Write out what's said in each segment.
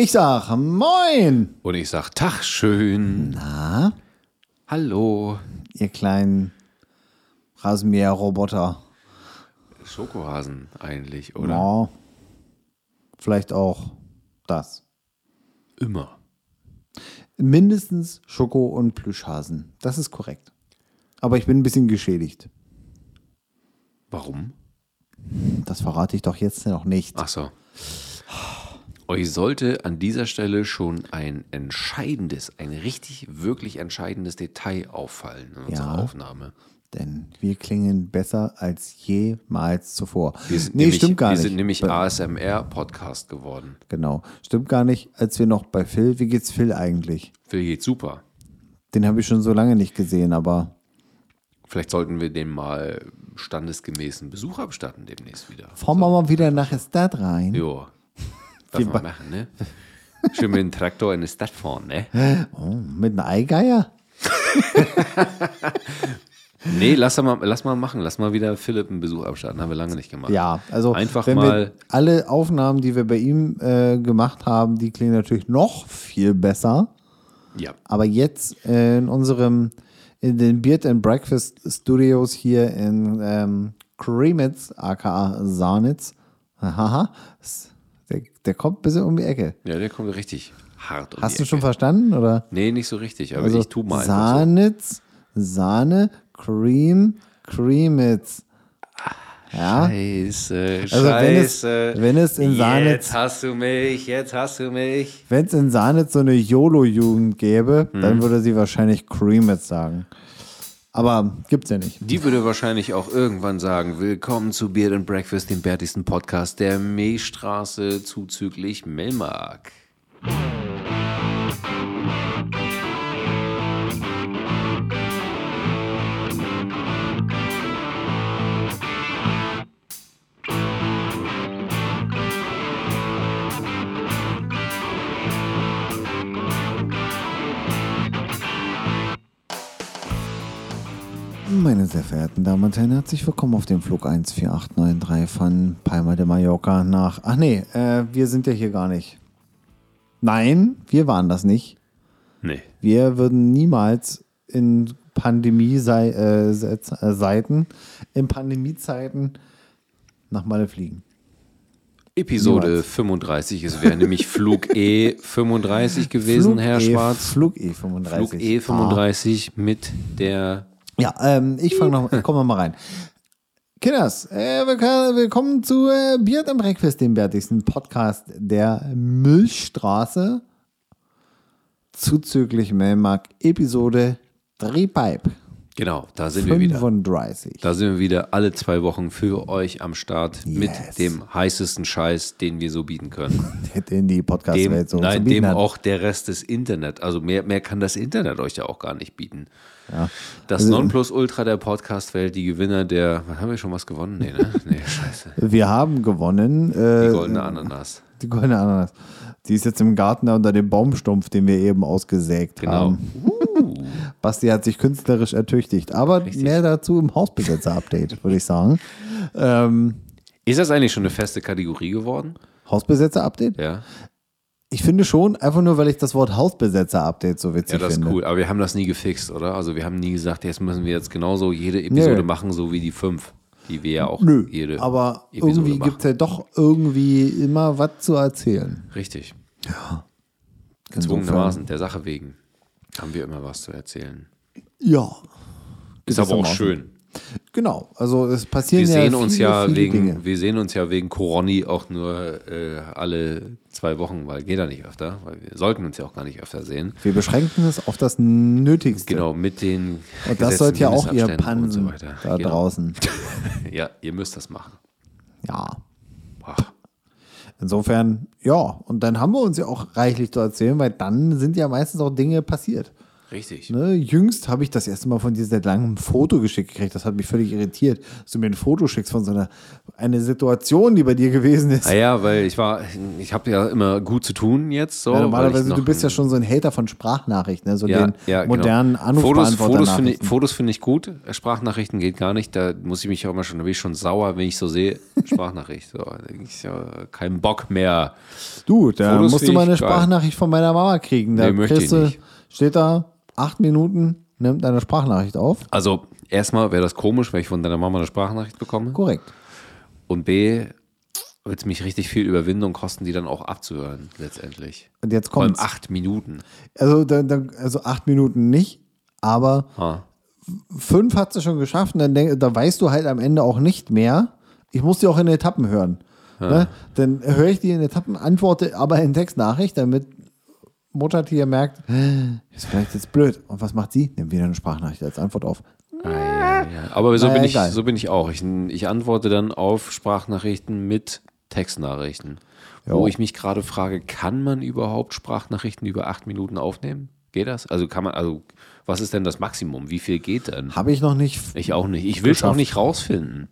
Ich sag Moin. Und ich sag Tag schön. Na, Hallo. ihr kleinen Rasenmäher-Roboter. Schokohasen eigentlich, oder? Ja, vielleicht auch das. Immer. Mindestens Schoko- und Plüschhasen. Das ist korrekt. Aber ich bin ein bisschen geschädigt. Warum? Das verrate ich doch jetzt noch nicht. Ach so. Euch sollte an dieser Stelle schon ein entscheidendes, ein richtig, wirklich entscheidendes Detail auffallen in unserer Ja. Aufnahme. Denn wir klingen besser als jemals zuvor. Wir sind nee, nämlich, stimmt gar wir nicht. sind nämlich ASMR-Podcast geworden. Genau. Stimmt gar nicht. Als wir noch bei Phil, wie geht's Phil eigentlich? Phil geht super. Den habe ich schon so lange nicht gesehen, aber Vielleicht sollten wir dem mal standesgemäßen Besuch abstatten demnächst wieder. fahren wir mal wieder nach der Stadt rein. Jo. Darf man machen, ne? Schön mit dem Traktor in die Stadt fahren, ne? Oh, mit einem Eigeier? Nee, lass mal, lass mal machen. Lass mal wieder Philipp einen Besuch abstatten. Haben wir lange nicht gemacht. Ja, also Einfach wenn mal. wir alle Aufnahmen, die wir bei ihm äh, gemacht haben, die klingen natürlich noch viel besser. Ja. Aber jetzt äh, in unserem, in den Beard and Breakfast Studios hier in ähm, Kremitz, aka Sarnitz, haha, der, der kommt ein bisschen um die Ecke. Ja, der kommt richtig hart um Hast du schon verstanden? Oder? Nee, nicht so richtig, aber Also ich tu mal. Sarnitz, Sahne, Cream, Cremitz. Ja, Scheiße, Also wenn es- scheiße. wenn es in Sahne- Jetzt hast du mich, jetzt hast du mich. wenn es in Sarnitz so eine YOLO-Jugend gäbe, Mhm. dann würde sie wahrscheinlich Cremitz sagen. Aber gibt's ja nicht. Die würde wahrscheinlich auch irgendwann sagen, willkommen zu Beard and Breakfast, dem bärtigsten Podcast der Milchstraße zuzüglich Melmark. Meine sehr verehrten Damen und Herren, herzlich willkommen auf dem Flug 14893 von Palma de Mallorca nach. Ach nee, äh, wir sind ja hier gar nicht. Nein, wir waren das nicht. Nee. Wir würden niemals in Pandemie-Seiten, in Pandemiezeiten nach Malle fliegen. Episode Niemals. 35, es wäre nämlich Flug E35 gewesen, Flug Herr E, Schwarz. Flug E35. Flug E35 mit der Ja, ähm, ich fange noch, ich komme noch mal rein. Kinders, äh, willk- willkommen zu äh, Beard and Breakfast, dem wertigsten Podcast der Milchstraße. Zuzüglich Melmark, Episode 3 Pipe Genau, da sind wir wieder. 35. Da sind wir wieder alle zwei Wochen für euch am Start mit Yes. dem heißesten Scheiß, den wir so bieten können. Den die Podcast-Welt so nein, dem hat. auch der Rest des Internet. Also mehr, mehr kann das Internet euch ja auch gar nicht bieten. Ja. Das Also- Nonplusultra der Podcast-Welt, die Gewinner der. Haben wir schon was gewonnen? Nee, ne? Nee, scheiße. Wir haben gewonnen. Äh, Die goldene Ananas. Die goldene Ananas. Die ist jetzt im Garten da unter dem Baumstumpf, den wir eben ausgesägt Genau. haben. Basti hat sich künstlerisch ertüchtigt. Aber mehr dazu im Hausbesetzer-Update, würde ich sagen. Ähm, Ist das eigentlich schon eine feste Kategorie geworden? Hausbesetzer-Update? Ja. Ich finde schon, einfach nur, weil ich das Wort Hausbesetzer-Update so witzig Ja, das ist finde. cool. Aber wir haben das nie gefixt, oder? Also wir haben nie gesagt, jetzt müssen wir jetzt genauso jede Episode Nö. machen, so wie die fünf, die wir ja auch Nö, jede aber Episode irgendwie gibt es ja doch irgendwie immer was zu erzählen. Richtig. Insofern- Gezwungenermaßen, der Sache wegen, haben wir immer was zu erzählen. Ja. Ist aber auch schön. Genau, also es passieren Wir ja sehen viele, uns ja viele wegen, Dinge. wir sehen uns ja wegen Coroni auch nur äh, alle zwei Wochen, weil geht ja nicht öfter, weil wir sollten uns ja auch gar nicht öfter sehen. Wir beschränken es auf das Nötigste. Genau, mit den Und das sollte ja auch ihr und so da Genau. draußen. Ja, ihr müsst das machen. Ja. Insofern, ja. Und dann haben wir uns ja auch reichlich zu erzählen, weil dann sind ja meistens auch Dinge passiert. Richtig. Ne, jüngst habe ich das erste Mal von dir seit langem ein Foto geschickt gekriegt. Das hat mich völlig irritiert, dass du mir ein Foto schickst von so einer eine Situation, die bei dir gewesen ist. Naja, weil ich war, ich habe ja immer gut zu tun jetzt. So, Ja, normalerweise, du bist ja schon so ein Hater von Sprachnachrichten, ne? so ja, den ja, genau. modernen Fotos, Fotos finde ich, Anrufbeantworter. Fotos finde ich gut. Sprachnachrichten geht gar nicht. Da muss ich mich auch immer schon, da bin ich schon sauer, wenn ich so sehe. Sprachnachricht. So, da ich ja, kein Bock mehr. Du, da Fotos musst du mal eine ich geil. Sprachnachricht von meiner Mama kriegen. Da Nee, möchte ich nicht. steht da, acht Minuten, nimmt eine Sprachnachricht auf. Also, erstmal wäre das komisch, wenn ich von deiner Mama eine Sprachnachricht bekomme. Korrekt. Und B, wird es mich richtig viel Überwindung kosten, die dann auch abzuhören, letztendlich. Und jetzt Vor allem acht Minuten. Also, also acht Minuten nicht, aber Ha. fünf hat sie schon geschafft und dann denk, da weißt du halt am Ende auch nicht mehr. Ich muss die auch in Etappen hören. Ne? Dann höre ich die in Etappen, antworte aber in Textnachricht, damit Muttertier merkt, ist vielleicht jetzt blöd. Und was macht sie? Nimmt wieder eine Sprachnachricht als Antwort auf. Ah, ja, ja. Aber so, Naja, bin ich, egal. so bin ich auch. Ich, ich antworte dann auf Sprachnachrichten mit Textnachrichten. Wo Jo. ich mich gerade frage, kann man überhaupt Sprachnachrichten über acht Minuten aufnehmen? Geht das? Also kann man, also was ist denn das Maximum? Wie viel geht denn? Habe ich noch nicht, Ich auch nicht. Ich will es auch nicht rausfinden.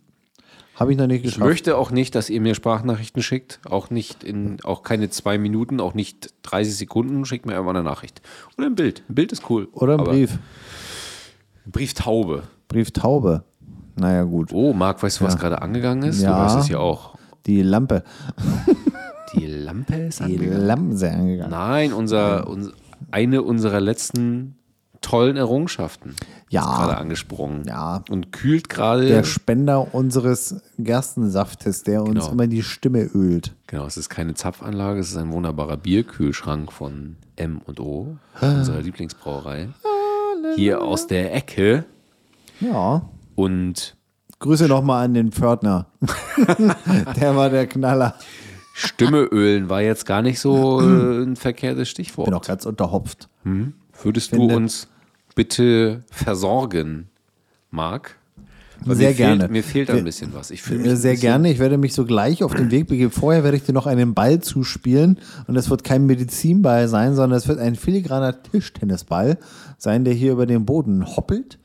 Habe ich noch nicht Ich geschafft. möchte auch nicht, dass ihr mir Sprachnachrichten schickt. Auch nicht in, auch keine zwei Minuten, auch nicht 30 Sekunden. Schickt mir einfach eine Nachricht. Oder ein Bild. Ein Bild ist cool. Oder ein Brief. Brieftaube. Brieftaube. Naja, gut. Oh, Marc, weißt du, was gerade angegangen ist? Ja. Du weißt es ja auch. Die Lampe. Die Lampe ist Die angegangen. Lampen sind angegangen. Nein, unser, uns, eine unserer letzten tollen Errungenschaften Ja. ist gerade angesprungen. Ja. Und kühlt gerade. Der Spender unseres Gerstensaftes, der uns Genau. immer die Stimme ölt. Genau, es ist keine Zapfanlage, es ist ein wunderbarer Bierkühlschrank von M und O, unserer Lieblingsbrauerei. Hier aus der Ecke. Ja. Und Grüße nochmal an den Pförtner. der war der Knaller. Stimme ölen war jetzt gar nicht so äh, ein verkehrtes Stichwort. Bin auch ganz unterhopft. Würdest finde- du uns bitte versorgen, Marc? Weil Sehr mir fehlt, gerne. Mir fehlt ein bisschen was. Ich fühle mich Sehr gerne. Ich werde mich so gleich auf den Weg begeben. Vorher werde ich dir noch einen Ball zuspielen. Und es wird kein Medizinball sein, sondern es wird ein filigraner Tischtennisball sein, der hier über den Boden hoppelt.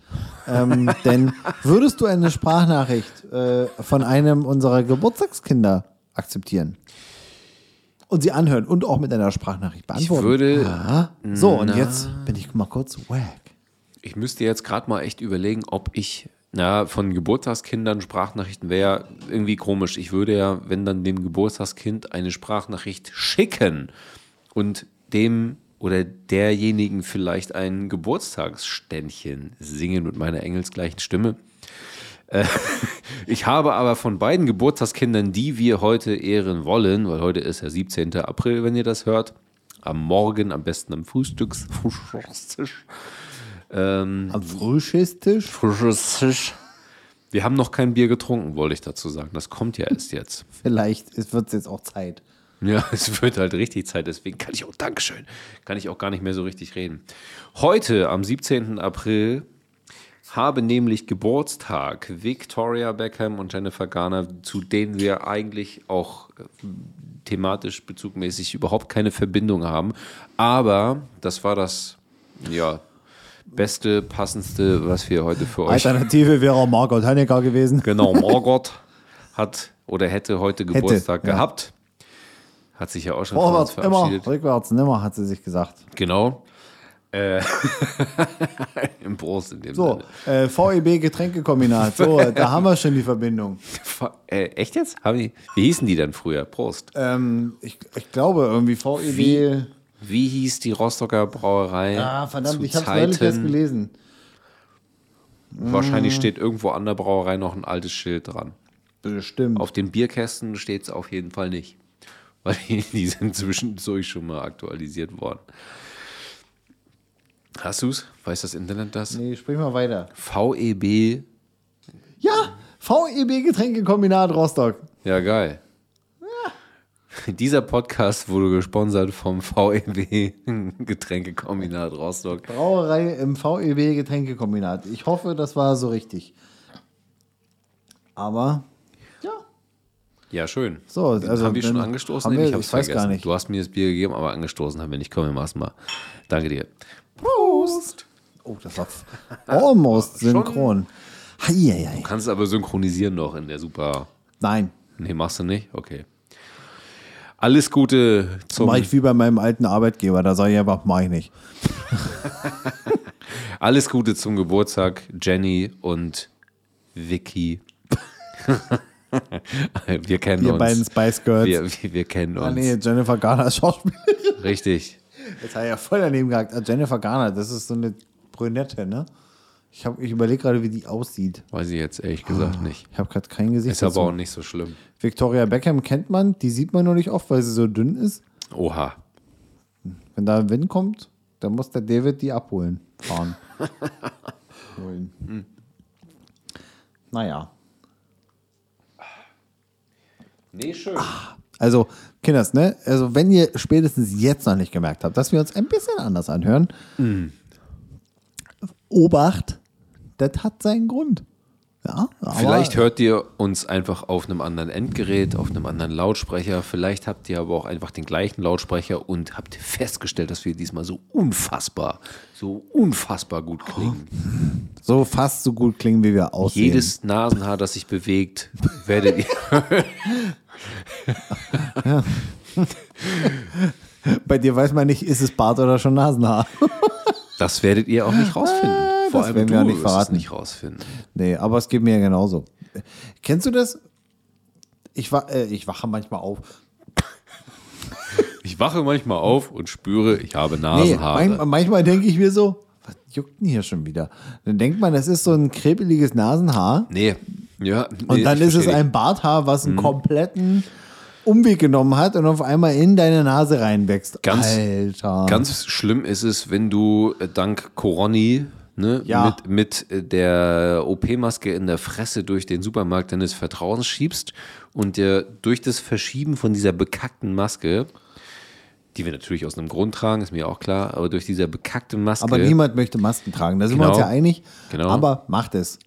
ähm, denn würdest du eine Sprachnachricht äh, von einem unserer Geburtstagskinder akzeptieren? Und sie anhören und auch mit einer Sprachnachricht Ich beantworten. würde, so, und jetzt bin ich mal kurz wack. Ich müsste jetzt gerade mal echt überlegen, ob ich, na, von Geburtstagskindern Sprachnachrichten wäre irgendwie komisch. Ich würde ja, wenn dann dem Geburtstagskind eine Sprachnachricht schicken und dem oder derjenigen vielleicht ein Geburtstagsständchen singen mit meiner engelsgleichen Stimme. Äh, Ich habe aber von beiden Geburtstagskindern, die wir heute ehren wollen, weil heute ist der 17. April, wenn ihr das hört, am Morgen, am besten am Frühstücks Frühstückstisch, ähm, Am Frühstückstisch? Frühstückstisch. Wir haben noch kein Bier getrunken, wollte ich dazu sagen. Das kommt ja erst jetzt. Vielleicht wird es jetzt auch Zeit. Ja, es wird halt richtig Zeit, deswegen kann ich auch, Dankeschön, kann ich auch gar nicht mehr so richtig reden. Heute, am 17. April, habe nämlich Geburtstag Victoria Beckham und Jennifer Garner, zu denen wir eigentlich auch äh, thematisch bezugmäßig überhaupt keine Verbindung haben. Aber das war das, ja, beste, passendste, was wir heute für euch Alternative wäre Margot Honecker gewesen. Genau, Margot hat oder hätte heute Geburtstag ja. gehabt. Hat sich ja auch schon von Vorwärts immer, verabschiedet. rückwärts nimmer, hat sie sich gesagt. Genau. Äh, Im Prost in dem So, Sinne. äh, VEB Getränkekombinat. So, da haben wir schon die Verbindung. Äh, echt jetzt? Haben die, wie hießen die denn früher? Prost. Ähm, ich, ich glaube irgendwie VEB. Wie? Wie hieß die Rostocker Brauerei? Ah, verdammt, zu ich habe neulich erst gelesen. Wahrscheinlich steht irgendwo an der Brauerei noch ein altes Schild dran. Bestimmt. Auf den Bierkästen steht es auf jeden Fall nicht. Weil die, die sind zwischendurch schon mal aktualisiert worden. Hast du's? Weiß das Internet das? Nee, sprich mal weiter. VEB. Ja, VEB Getränkekombinat Rostock. Ja, geil. Dieser Podcast wurde gesponsert vom VEB Getränkekombinat Rostock. Brauerei im VEB Getränkekombinat. Ich hoffe, das war so richtig. Aber, ja. Ja, schön. So, also haben wir schon dann angestoßen? wir- hab's ich weiß gar nicht. Du hast mir das Bier gegeben, aber angestoßen haben wir nicht. Komm, wir machen's mal. Danke dir. Prost. Oh, das war almost synchron. Heieiei. Du kannst aber synchronisieren noch in der super. Nein, Nee, machst du nicht? Okay. Alles Gute zum mache ich wie bei meinem alten Arbeitgeber. Da sage ich einfach, mach ich nicht. Alles Gute zum Geburtstag, Jenny und Vicky. wir kennen Wir uns. beiden Spice Girls. wir, wir, wir kennen uns. Ah, nee, Jennifer Garner ist Schauspielerin. Richtig. Jetzt habe ich ja voll daneben gehabt. Ah, Jennifer Garner, das ist so eine Brünette, ne? Ich, hab- ich überlege gerade, wie die aussieht. Weiß ich jetzt ehrlich gesagt nicht. Ich habe gerade kein Gesicht. Ist aber dazu. auch nicht so schlimm. Victoria Beckham kennt man, die sieht man nur nicht oft, weil sie so dünn ist. Oha. Wenn da Wind kommt, dann muss der David die abholen, fahren. Holen. Naja. Nee, schön. Also, Kinders, ne? Also, wenn ihr spätestens jetzt noch nicht gemerkt habt, dass wir uns ein bisschen anders anhören, Hm. Obacht, das hat seinen Grund. Ja, Vielleicht hört ihr uns einfach auf einem anderen Endgerät, auf einem anderen Lautsprecher. Vielleicht habt ihr aber auch einfach den gleichen Lautsprecher und habt festgestellt, dass wir diesmal so unfassbar, so unfassbar gut klingen. so fast so gut klingen, wie wir aussehen. Jedes Nasenhaar, das sich bewegt, werdet ihr. Bei dir weiß man nicht, ist es Bart oder schon Nasenhaar. Das werdet ihr auch nicht rausfinden. Das werden wir auch nicht verraten. nicht rausfinden. nee, aber es geht mir ja genauso. Kennst du das? Ich, wa äh, ich wache manchmal auf. Ich wache manchmal auf und spüre, ich habe Nee, Nasenhaare. manchmal, manchmal denke ich mir so, was juckt denn hier schon wieder? Dann denkt man, das ist so ein krebeliges Nasenhaar. nee, ja. Und nee, dann ich ist es ein Barthaar, was Mhm. einen kompletten Umweg genommen hat und auf einmal in deine Nase reinwächst. Ganz- Alter. Ganz schlimm ist es, wenn du äh, dank Coroni ne, Ja. mit, mit äh, der OP-Maske in der Fresse durch den Supermarkt deines Vertrauens schiebst und dir durch das Verschieben von dieser bekackten Maske, die wir natürlich aus einem Grund tragen, ist mir auch klar, aber durch diese bekackte Maske aber niemand möchte Masken tragen. Da sind wir Genau. uns ja einig. Genau. Aber macht es.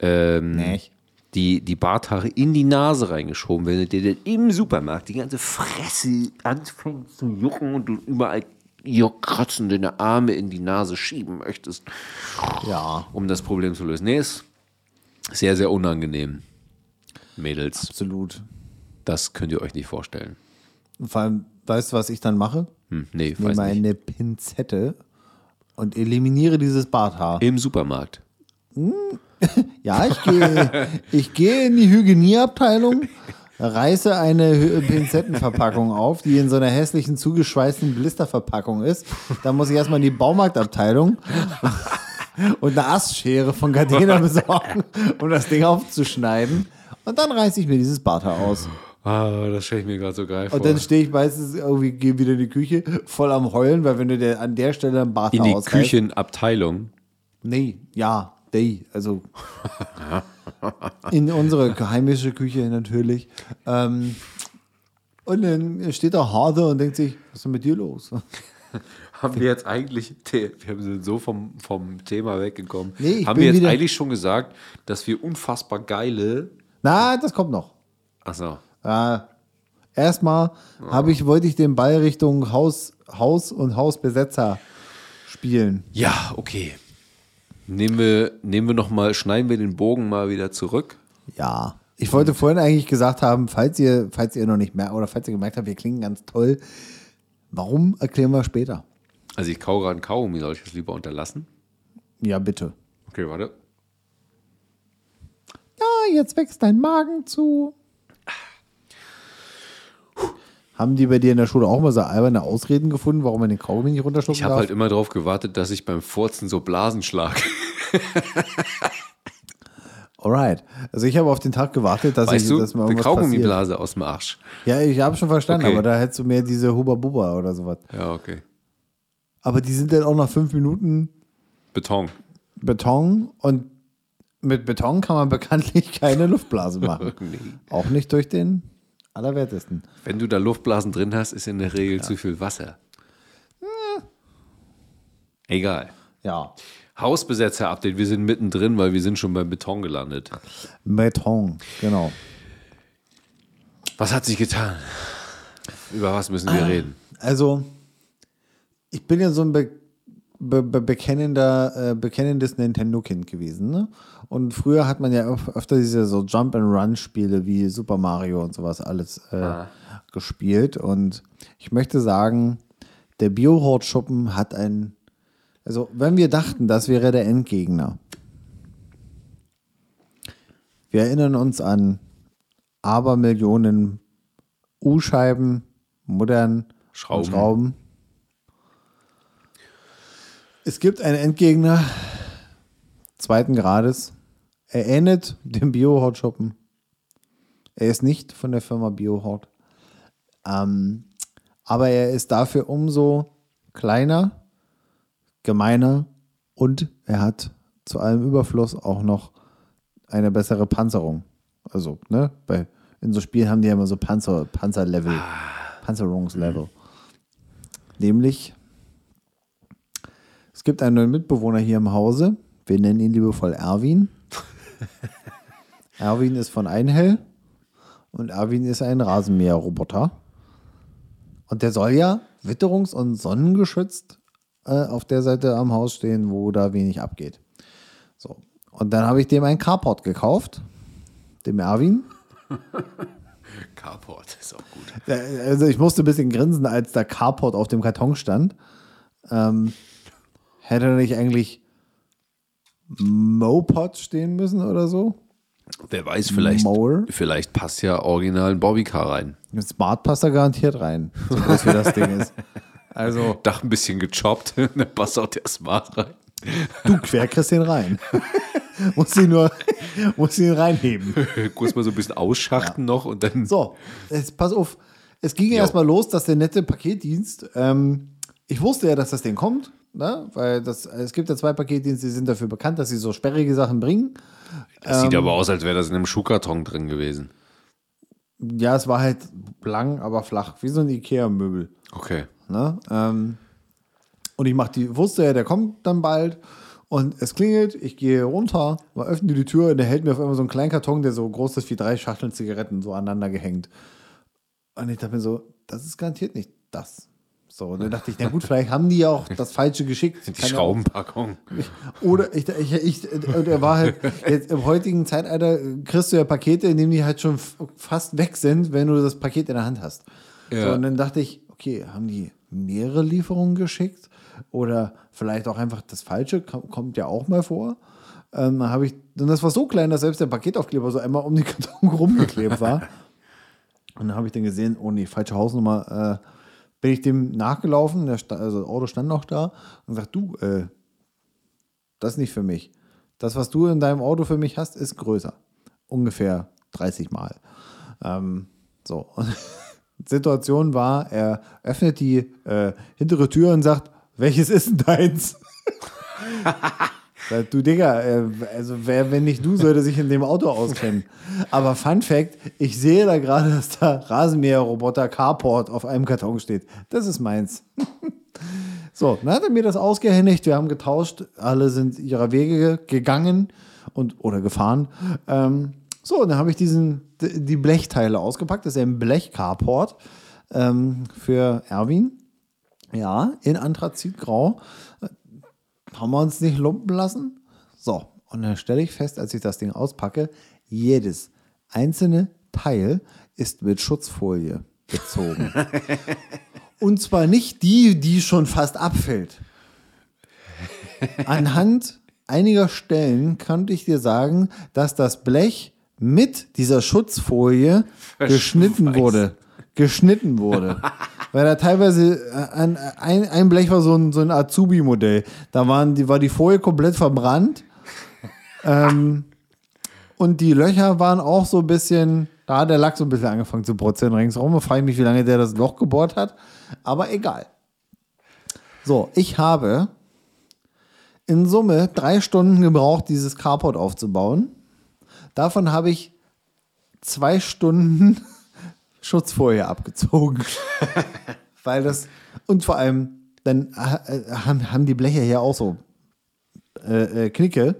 ähm, Nicht. die, die Barthaare in die Nase reingeschoben, wenn du dir dann im Supermarkt die ganze Fresse anfängt zu jucken und du überall kratzen deine Arme in die Nase schieben möchtest, Ja, um das Problem zu lösen. Nee, ist sehr, sehr unangenehm. Mädels, absolut. das könnt ihr euch nicht vorstellen. Und vor allem, weißt du, was ich dann mache? Hm, nee, Ich weiß nehme eine Pinzette und eliminiere dieses Barthaar. Im Supermarkt. Ja, ich gehe, ich gehe in die Hygienieabteilung, reiße eine Hy- Pinzettenverpackung auf, die in so einer hässlichen zugeschweißten Blisterverpackung ist. Dann muss ich erstmal in die Baumarktabteilung und eine Astschere von Gardena besorgen, um das Ding aufzuschneiden. Und dann reiße ich mir dieses Barthaar aus. Ah, das stelle ich mir gerade so geil vor. Und dann stehe ich meistens irgendwie, gehe wieder in die Küche, voll am Heulen, weil wenn du dir an der Stelle ein Barthaar in die ausreißt- Küchenabteilung. Nee, ja, they, also in unsere heimische Küche natürlich. Ähm, und dann steht da Harte und denkt sich, was ist denn mit dir los? Haben wir jetzt eigentlich, wir sind so vom, vom Thema weggekommen, Nee, ich haben wir jetzt eigentlich schon gesagt, dass wir unfassbar geile, Na, das kommt noch. achso, Äh, erstmal habe ich, wollte ich den Ball Richtung Haus, Haus und Hausbesetzer spielen. ja, okay. Nehmen wir, nehmen wir noch mal, schneiden wir den Bogen mal wieder zurück. Ja. Ich wollte vorhin eigentlich gesagt haben, falls ihr, falls ihr noch nicht mehr oder falls ihr gemerkt habt, wir klingen ganz toll. Warum erklären wir später? Also ich kau gerade einen Kaugummi, soll ich das lieber unterlassen? Ja, bitte. Okay, warte. Ja, jetzt wächst dein Magen zu. Haben die bei dir in der Schule auch mal so alberne Ausreden gefunden, warum man den Kaugummi nicht runterschlucken Ich habe darf? halt immer darauf gewartet, dass ich beim Furzen so Blasen schlage. Alright. Also ich habe auf den Tag gewartet, dass Weißt ich, du, dass mir eine. Kaugummiblase aus dem Arsch. Ja, ich habe schon verstanden, Okay. aber da hättest du mehr diese Huba Buba oder sowas. Ja, okay. Aber die sind dann auch nach fünf Minuten Beton. Beton und mit Beton kann man bekanntlich keine Luftblase machen. Nee. Auch nicht durch den Allerwertesten. Wenn du da Luftblasen drin hast, ist in der Regel zu viel Wasser. Egal. Ja. Hausbesetzer-Update. Wir sind mittendrin, weil wir sind schon beim Beton gelandet. Beton, genau. Was hat sich getan? Über was müssen wir reden? Also, ich bin ja so ein Be be be bekennender, äh, bekennendes Nintendo-Kind gewesen. Ne? Und früher hat man ja öf- öfter diese so Jump-and-Run-Spiele wie Super Mario und sowas alles äh, gespielt. Und ich möchte sagen, der Biohort-Schuppen hat ein. Also, wenn wir dachten, das wäre der Endgegner. Wir erinnern uns an Abermillionen U-Scheiben, modern Schrauben. Schrauben. Es gibt einen Endgegner zweiten Grades. Er ähnelt dem Biohort-Schuppen. Er ist nicht von der Firma Biohort. Ähm, aber er ist dafür umso kleiner, gemeiner und er hat zu allem Überfluss auch noch eine bessere Panzerung. Also, ne, bei, in so Spielen haben die ja immer so Panzer, Panzerlevel, Panzerungslevel. Nämlich, es gibt einen neuen Mitbewohner hier im Hause. Wir nennen ihn liebevoll Erwin. Erwin ist von Einhell und Erwin ist ein Rasenmäherroboter. Und der soll ja witterungs- und sonnengeschützt äh, auf der Seite am Haus stehen, wo da wenig abgeht. So. Und dann habe ich dem einen Carport gekauft, dem Erwin. Carport ist auch gut. Äh, Also ich musste ein bisschen grinsen, als der Carport auf dem Karton stand. Ähm, hätte er nicht eigentlich Mopod stehen müssen oder so? Wer weiß, vielleicht, vielleicht passt ja original ein Bobbycar rein. Mit Smart passt da garantiert rein, so groß wie das Ding ist. Also, Dach ein bisschen gechoppt, dann passt auch der Smart rein. du quer kriegst den rein. muss ihn nur, muss ihn reinheben. Kurz mal so ein bisschen ausschachten noch und dann. So, jetzt pass auf. Es ging ja erstmal los, dass der nette Paketdienst, ähm, ich wusste ja, dass das Ding kommt, ne? weil das, es gibt ja zwei Paketdienste, die sind dafür bekannt, dass sie so sperrige Sachen bringen. Das sieht aber aus, als wäre das in einem Schuhkarton drin gewesen. Ja, es war halt lang, aber flach, wie so ein Ikea-Möbel. Okay. Ne? Ähm, und ich mach die, wusste ja, der kommt dann bald. Und es klingelt, ich gehe runter, mal öffne die Tür und der hält mir auf einmal so einen kleinen Karton, der so groß ist wie drei Schachteln Zigaretten, so aneinander gehängt. Und ich dachte mir so, das ist garantiert nicht das. So, und dann dachte ich, na gut, vielleicht haben die ja auch das Falsche geschickt. Die Kann ja Schraubenpackung. auch- Oder ich, ich, ich, und er war halt, jetzt im heutigen Zeitalter kriegst du ja Pakete, in denen die halt schon fast weg sind, wenn du das Paket in der Hand hast. So, Ja. und dann dachte ich, okay, haben die mehrere Lieferungen geschickt? Oder vielleicht auch einfach das Falsche, kom- kommt ja auch mal vor. Ähm, dann habe ich, und das war so klein, dass selbst der Paketaufkleber so einmal um den Karton rumgeklebt war. Und dann habe ich dann gesehen, oh nee, falsche Hausnummer. Äh, bin ich dem nachgelaufen, der also das Auto stand noch da und sagt, du, äh, das ist nicht für mich. Das, was du in deinem Auto für mich hast, ist größer. Ungefähr 30 Mal. Ähm, so. Situation war, er öffnet die äh, hintere Tür und sagt, welches ist denn deins? Du Digga, äh, also wer, wenn nicht du, sollte sich in dem Auto auskennen. Aber Fun Fact, ich sehe da gerade, dass da Rasenmäherroboter Carport auf einem Karton steht. Das ist meins. so, dann hat er mir das ausgehändigt, wir haben getauscht, alle sind ihrer Wege gegangen und oder gefahren. Ähm, so, und dann habe ich diesen, die Blechteile ausgepackt. Das ist ein Blech-Carport ähm, für Erwin. Ja, in Anthrazitgrau haben wir uns nicht lumpen lassen. So, und dann stelle ich fest, als ich das Ding auspacke, jedes einzelne Teil ist mit Schutzfolie bezogen. und zwar nicht die, die schon fast abfällt. Anhand einiger Stellen könnte ich dir sagen, dass das Blech mit dieser Schutzfolie geschnitten wurde. Geschnitten wurde. Weil da teilweise äh, ein, ein, ein Blech war so ein, so ein Azubi-Modell. Da waren die, war die Folie komplett verbrannt. ähm, und die Löcher waren auch so ein bisschen, da hat der Lack so ein bisschen angefangen zu brutzeln ringsherum. Da frage ich mich, wie lange der das Loch gebohrt hat. Aber egal. So, ich habe in Summe drei Stunden gebraucht, dieses Carport aufzubauen. Davon habe ich zwei Stunden Schutzfolie abgezogen. Weil das, und vor allem, dann äh, haben, haben die Bleche hier auch so äh, äh, Knicke.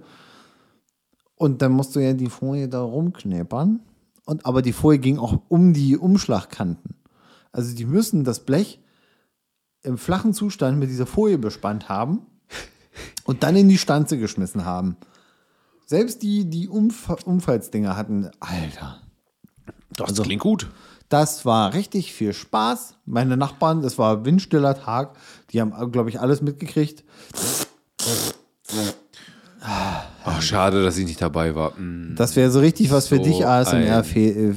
Und dann musst du ja die Folie da rumknäppern. Und, aber die Folie ging auch um die Umschlagkanten. Also die müssen das Blech im flachen Zustand mit dieser Folie bespannt haben. und dann in die Stanze geschmissen haben. Selbst die, die Umf Unfallsdinger hatten, Alter. Das Also- klingt gut. Das war richtig viel Spaß. Meine Nachbarn, das war windstiller Tag, die haben, glaube ich, alles mitgekriegt. Ach, schade, dass ich nicht dabei war. Hm, Das wäre so richtig was für So dich, ASMR, ein Fe- äh,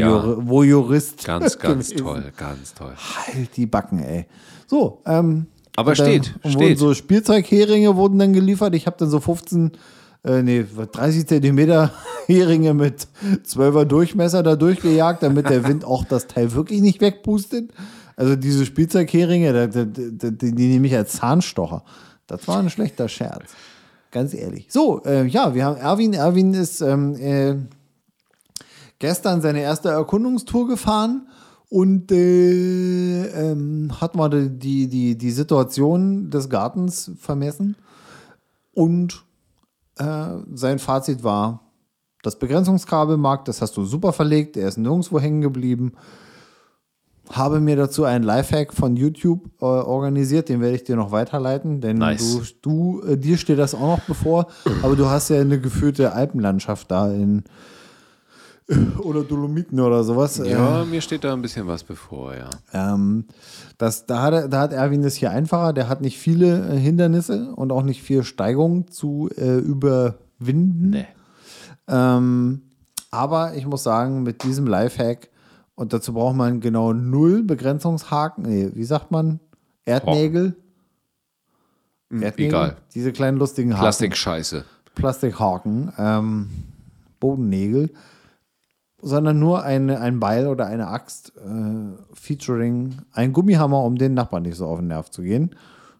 ja. Ganz, ganz toll, ganz toll. Halt die Backen, ey. So, ähm. Aber dann steht, wurden steht. so Spielzeugheringe wurden dann geliefert. Ich habe dann so 15, äh, nee, 30 Zentimeter Heringe mit 12er Durchmesser da durchgejagt, damit der Wind auch das Teil wirklich nicht wegpustet. Also diese Spielzeugheringe, da- die, die nehme ich als Zahnstocher. Das war ein schlechter Scherz. Ganz ehrlich. So, äh, ja, wir haben Erwin. Erwin ist ähm, äh, gestern seine erste Erkundungstour gefahren und äh, ähm, hat mal die, die, die Situation des Gartens vermessen. Und äh, sein Fazit war, das Begrenzungskabel, Marc, das hast du super verlegt, er ist nirgendwo hängen geblieben. Habe mir dazu einen Lifehack von YouTube äh, organisiert, den werde ich dir noch weiterleiten, denn Nice. du, du äh, dir steht das auch noch bevor, aber du hast ja eine geführte Alpenlandschaft da in oder Dolomiten oder sowas. Äh, Ja, mir steht da ein bisschen was bevor, ja. ähm, das, da, hat, da hat Erwin es hier einfacher. Der hat nicht viele äh, Hindernisse und auch nicht viel Steigung zu äh, überwinden. Nee. Ähm, aber ich muss sagen, mit diesem Lifehack, und dazu braucht man genau null Begrenzungshaken, nee, wie sagt man? Erdnägel? Erdnägel? egal. Diese kleinen lustigen Haken. Plastikscheiße. Plastikhaken, ähm, Bodennägel, sondern nur eine, ein Beil oder eine Axt äh, featuring ein Gummihammer, um den Nachbarn nicht so auf den Nerv zu gehen.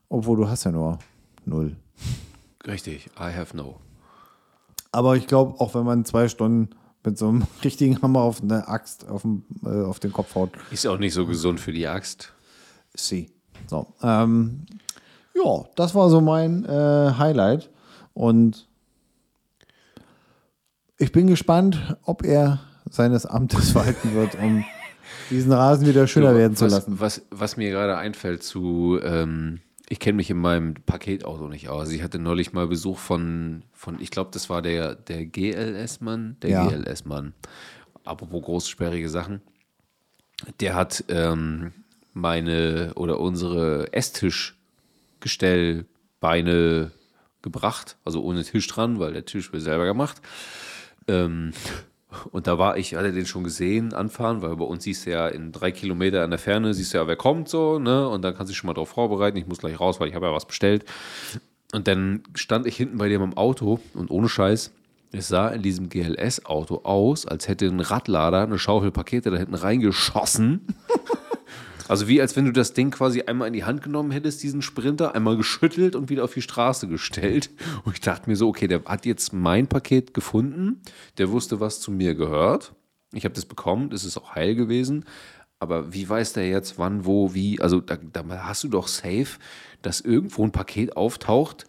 Obwohl du hast ja nur null. Richtig, I have no. Aber ich glaube, auch wenn man zwei Stunden mit so einem richtigen Hammer auf eine Axt auf, den, äh, auf den Kopf haut, Ist auch nicht so gesund für die Axt. sie. So, ähm, ja, das war so mein äh, Highlight. Und ich bin gespannt, ob er seines Amtes walten wird, um diesen Rasen wieder schöner werden zu was, lassen. Was, was mir gerade einfällt zu, ähm, ich kenne mich in meinem Paketauto nicht aus. Ich hatte neulich mal Besuch von, von ich glaube, das war der, der GLS-Mann. Der Ja. GLS-Mann. Apropos großsperrige Sachen. Der hat ähm, meine oder unsere Esstischgestellbeine gebracht. Also ohne Tisch dran, weil der Tisch wird selber gemacht. Ähm, und da war ich, hatte den schon gesehen, anfahren, weil bei uns siehst du ja in drei Kilometer an der Ferne, siehst du ja, wer kommt so, ne? Und dann kannst du dich schon mal darauf vorbereiten. Ich muss gleich raus, weil ich habe ja was bestellt. Und dann stand ich hinten bei dem im Auto und ohne Scheiß, es sah in diesem GLS-Auto aus, als hätte ein Radlader eine Schaufel Pakete da hinten reingeschossen. Also wie als wenn du das Ding quasi einmal in die Hand genommen hättest, diesen Sprinter, einmal geschüttelt und wieder auf die Straße gestellt. Und ich dachte mir so, okay, der hat jetzt mein Paket gefunden, der wusste, was zu mir gehört. Ich habe das bekommen, das ist auch heil gewesen. Aber wie weiß der jetzt, wann, wo, wie? Also da, da hast du doch safe, dass irgendwo ein Paket auftaucht.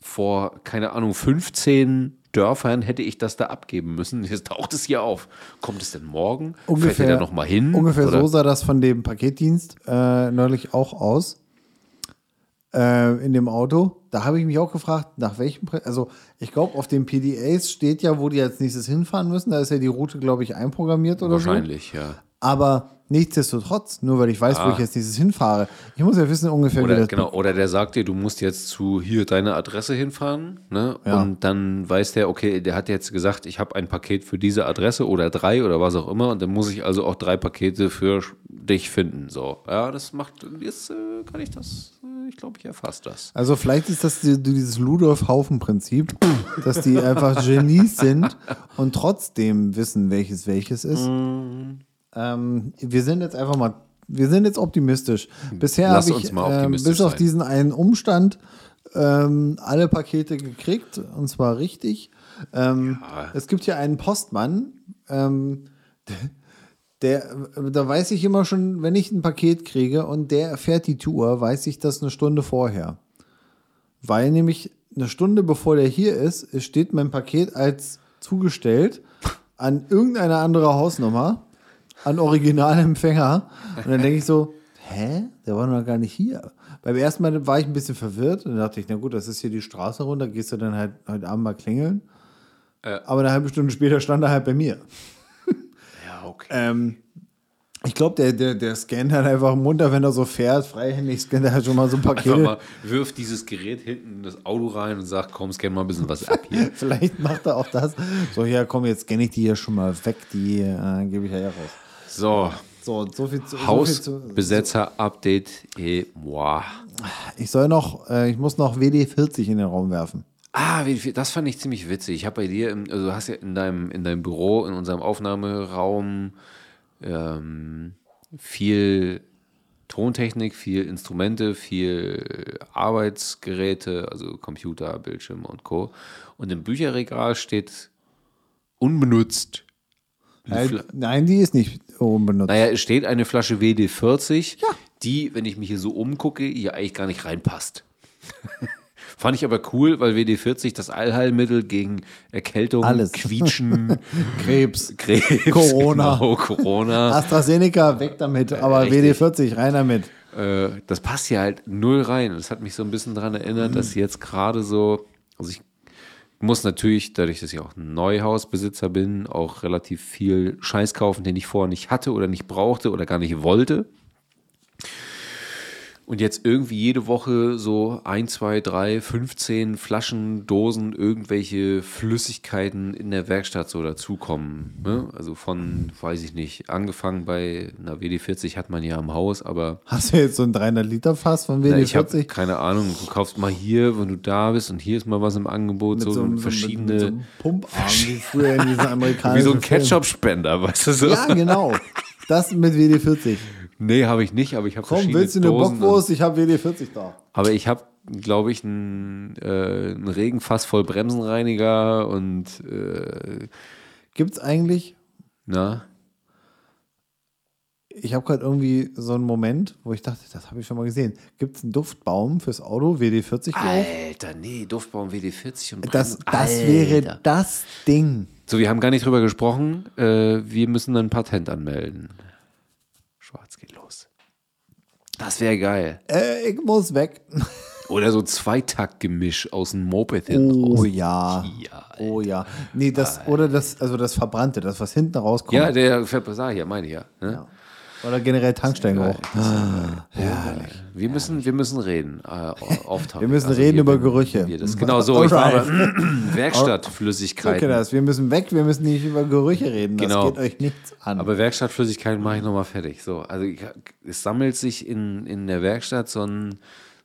Vor, keine Ahnung, 15 Dörfern hätte ich das da abgeben müssen. Jetzt taucht es hier auf. Kommt es denn morgen? Fährt er da nochmal hin? Ungefähr Oder- so sah das von dem Paketdienst äh, neulich auch aus. Äh, in dem Auto. Da habe ich mich auch gefragt, nach welchem Pre Also, ich glaube, auf den PDAs steht ja, wo die als nächstes hinfahren müssen. Da ist ja die Route, glaube ich, einprogrammiert oder so. Wahrscheinlich, ja. Aber nichtsdestotrotz, nur weil ich weiß, wo ich jetzt nächstes hinfahre, ich muss ja wissen ungefähr, wie Oder, das genau, oder der sagt dir, du musst jetzt zu hier deine Adresse hinfahren. Ne? Ja. Und dann weiß der, okay, der hat jetzt gesagt, ich habe ein Paket für diese Adresse oder drei oder was auch immer. Und dann muss ich also auch drei Pakete für dich finden. So, ja, das macht, jetzt äh, kann ich das, äh, ich glaube, ich erfasse das. Also vielleicht ist das die, dieses Ludolf-Haufen-Prinzip, dass die einfach Genies sind und trotzdem wissen, welches welches ist. Mhm. Ähm, wir sind jetzt einfach mal, wir sind jetzt optimistisch. Bisher habe ich optimistisch bis auf sein. diesen einen Umstand ähm, alle Pakete gekriegt und zwar richtig. Ähm, Es gibt hier einen Postmann, ähm, der, da weiß ich immer schon, wenn ich ein Paket kriege und der erfährt die Tour, weiß ich das eine Stunde vorher. Weil nämlich eine Stunde bevor der hier ist, steht mein Paket als zugestellt an irgendeine andere Hausnummer, an Originalempfänger. Und dann denke ich so, hä? Der war noch gar nicht hier. Beim ersten Mal war ich ein bisschen verwirrt und dachte ich, na gut, das ist hier die Straße runter, gehst du dann halt heute Abend mal klingeln. Aber eine halbe Stunde später stand er halt bei mir. Ja, okay. Ähm, ich glaube, der, der, der scannt halt einfach munter, wenn er so fährt, freihändig scannt er halt schon mal so ein Einfach Pakete. mal wirft dieses Gerät hinten in das Auto rein und sagt, komm, scan mal ein bisschen was ab hier. Vielleicht macht er auch das. So, ja, komm, jetzt scanne ich die hier schon mal weg, die äh, gebe ich ja hier raus. So, So, so viel zu. So Hausbesetzer-Update et moi. ich soll noch, äh, ich muss noch WD40 in den Raum werfen. Ah, das fand ich ziemlich witzig. Ich habe bei dir, im, also du hast ja in deinem, in deinem Büro, in unserem Aufnahmeraum ähm, viel Tontechnik, viel Instrumente, viel Arbeitsgeräte, also Computer, Bildschirme und Co. Und im Bücherregal steht unbenutzt. Fla- nein, die ist nicht unbenutzt. naja, es steht eine Flasche WD40, die, wenn ich mich hier so umgucke, hier eigentlich gar nicht reinpasst. Fand ich aber cool, weil WD40 das Allheilmittel gegen Erkältung, Alles. Quietschen, Krebs, Krebs, Corona. genau, Corona. AstraZeneca, weg damit, aber richtig. WD40, rein damit. Äh, das passt hier halt null rein. Das hat mich so ein bisschen daran erinnert, dass jetzt gerade so, also ich muss natürlich, dadurch, dass ich auch Neuhausbesitzer bin, auch relativ viel Scheiß kaufen, den ich vorher nicht hatte oder nicht brauchte oder gar nicht wollte. Und jetzt irgendwie jede Woche so ein, zwei, drei, 15 Flaschen, Dosen, irgendwelche Flüssigkeiten in der Werkstatt so dazukommen. Ne? Also von, weiß ich nicht, angefangen bei einer WD40 hat man ja im Haus, aber Hast du jetzt so ein 300 Liter Fass von na, ich habe WD40? keine Ahnung. Du kaufst mal hier, wenn du da bist und hier ist mal was im Angebot, so, verschiedene, Mit, mit so einem Pumparm, wie früher in diesen wie amerikanischen so ein. Ketchup-Spender, weißt du so? Ja, genau. Das mit WD40. Nee, habe ich nicht, aber ich habe Komm, willst du eine Dosen Bockwurst? Ich habe WD40 da. Aber ich habe, glaube ich, einen, äh, einen Regenfass voll Bremsenreiniger und äh, Gibt's eigentlich, na, ich habe gerade irgendwie so einen Moment, wo ich dachte, das habe ich schon mal gesehen. Gibt's einen Duftbaum fürs Auto, WD40 drauf? Alter, nee, Duftbaum WD40 und Das, Bremsen- das Alter. wäre das Ding. So, wir haben gar nicht drüber gesprochen. Äh, wir müssen ein Patent anmelden. Das wäre geil. Äh, ich muss weg. Oder so Zweitaktgemisch aus dem Moped hinten Oh raus. ja. Ja, Oh ja. Nee, das, oder das, also das Verbrannte, das, was hinten rauskommt. Ja, der sag ich ja, meine ich ja. Ne? Oder generell Tankstellengeruch. Wir müssen, wir müssen reden. Äh, auftauchen. Wir müssen reden über Gerüche. Wir das, genau so. Ich war Werkstattflüssigkeiten. Okay, das. Wir müssen weg, wir müssen nicht über Gerüche reden. Das Genau. geht euch nichts an. Aber Werkstattflüssigkeiten mache ich nochmal fertig. So, also ich, es sammelt sich in, in der Werkstatt so ein,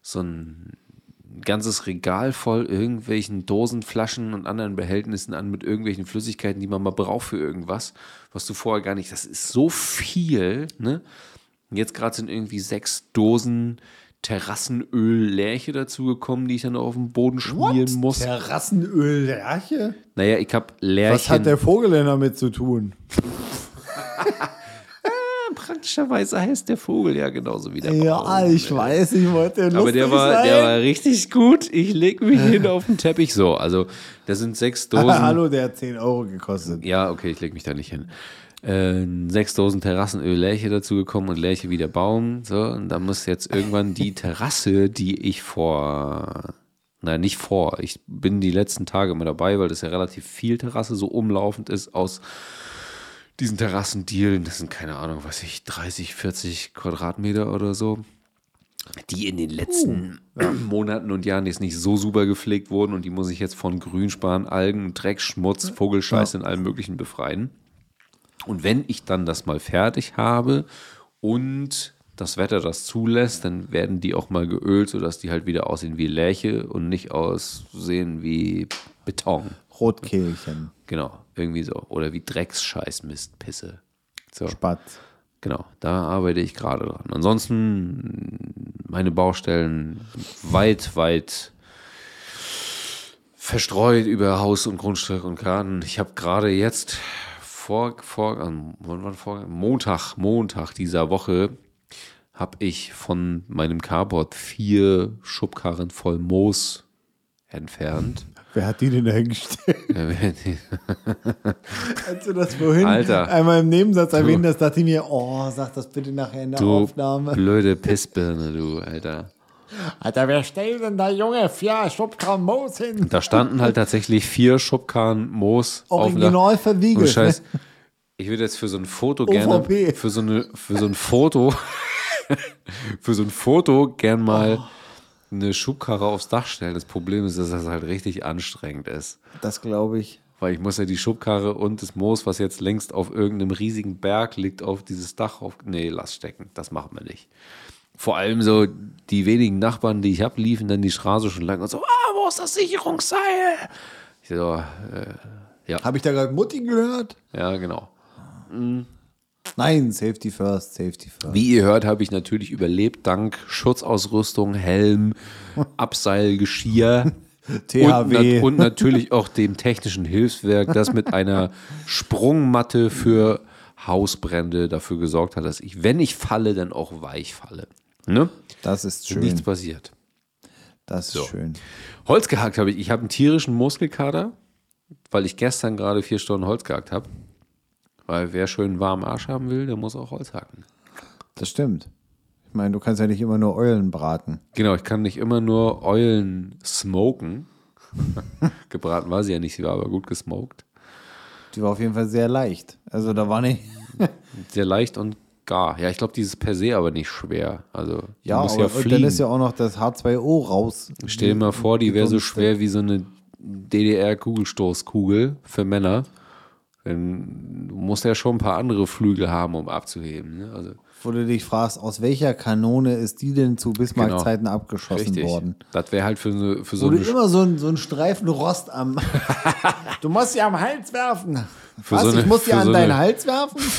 so ein ganzes Regal voll irgendwelchen Dosen, Flaschen und anderen Behältnissen an mit irgendwelchen Flüssigkeiten, die man mal braucht für irgendwas, was du vorher gar nicht. Das ist so viel, ne? Und Jetzt gerade sind irgendwie sechs Dosen Terrassenöl Lärche dazugekommen, die ich dann auf den Boden schmieren muss. Terrassenöl, Lerche? Naja, ich habe Was Lärchen. hat der Vogel denn damit zu tun? Praktischerweise heißt der Vogel ja genauso wie der Ja, Baum. ich weiß, ich wollte lustig Aber der war, sein. der war richtig gut. Ich leg mich hin auf den Teppich. So, also da sind sechs Dosen. Hallo, der hat 10 Euro gekostet. Ja, okay, ich leg mich da nicht hin. Äh, sechs Dosen Terrassenöl Lärche dazugekommen und Lärche wie der Baum. So, und da muss jetzt irgendwann die Terrasse, die ich vor, nein, nicht vor, ich bin die letzten Tage immer dabei, weil das ja relativ viel Terrasse so umlaufend ist aus diesen Terrassendealen. Das sind keine Ahnung, was ich, 30, 40 Quadratmeter oder so. Die in den letzten Monaten und Jahren jetzt nicht so super gepflegt wurden und die muss ich jetzt von Grünspan, Algen, Dreck, Schmutz, Vogelscheiß in allem Möglichen befreien. Und wenn ich dann das mal fertig habe und das Wetter das zulässt, dann werden die auch mal geölt, sodass die halt wieder aussehen wie Lärche und nicht aussehen wie Beton. Rotkehlchen, Genau, irgendwie so. Oder wie Drecksscheiß, Mist, Pisse. So, Spatz. genau, da arbeite ich gerade dran. Ansonsten meine Baustellen weit, weit verstreut über Haus und Grundstück und Garten. Ich habe gerade jetzt vor, vor, wann war vor, Montag, Montag dieser Woche habe ich von meinem Carport vier Schubkarren voll Moos entfernt. Wer hat die denn da hingestellt? Als du das vorhin Alter. einmal im Nebensatz erwähnt hast, dachte ich mir, oh, sag das bitte nachher in der Du Aufnahme. blöde Pissbirne, du, Alter. Alter, wer stellt denn da Junge vier Schubkarren Moos hin? Da standen halt tatsächlich vier Schubkarren Moos Original verwiegelt, Scheiß. ne? Ich würde jetzt für so ein Foto gerne, OVP. für so, eine, für so ein Foto, für so ein Foto gern mal Oh. Eine Schubkarre aufs Dach stellen. Das Problem ist, dass das halt richtig anstrengend ist. Das glaube ich. Weil ich muss ja die Schubkarre und das Moos, was jetzt längst auf irgendeinem riesigen Berg liegt, auf dieses Dach auf. Nee, lass stecken. Das machen wir nicht. Vor allem so die wenigen Nachbarn, die ich habe, liefen dann die Straße schon lang und so, ah, wo ist das Sicherungsseil? Ich so, äh, ja, Habe ich da gerade Mutti gehört? ja, genau. Nein, Safety first, Safety first. Wie ihr hört, habe ich natürlich überlebt, dank Schutzausrüstung, Helm, Abseilgeschirr. Und, THW. nat und natürlich auch dem technischen Hilfswerk, das mit einer Sprungmatte für Hausbrände dafür gesorgt hat, dass ich, wenn ich falle, dann auch weich falle. Ne? Das ist Und schön. nichts passiert. Das ist So. schön. Holz gehackt habe ich. Ich habe einen tierischen Muskelkater, weil ich gestern gerade vier Stunden Holz gehackt habe. Weil wer schön warmen Arsch haben will, der muss auch Holz hacken. Das stimmt. Ich meine, du kannst ja nicht immer nur Eulen braten. Genau, ich kann nicht immer nur Eulen smoken. Gebraten war sie ja nicht, sie war aber gut gesmoked. Die war auf jeden Fall sehr leicht. Also da war nicht. Sehr leicht und gar. Ja, ich glaube, dieses per se aber nicht schwer. Also, Ja, musst aber ja und dann fliegen. ist ja auch noch das H2O raus. Stell dir mal vor, die wäre so schwer wie so eine DDR-Kugelstoßkugel für Männer. Denn du musst ja schon ein paar andere Flügel haben, um abzuheben. Ne? Also, Wo du dich fragst, aus welcher Kanone ist die denn zu Bismarck-Zeiten abgeschossen richtig. worden? Das wäre halt für so, für so Wo du immer so, ein, so einen Streifen Rost am. du musst sie am Hals werfen. Für Was? so eine- ich muss sie an so deinen eine- Hals werfen?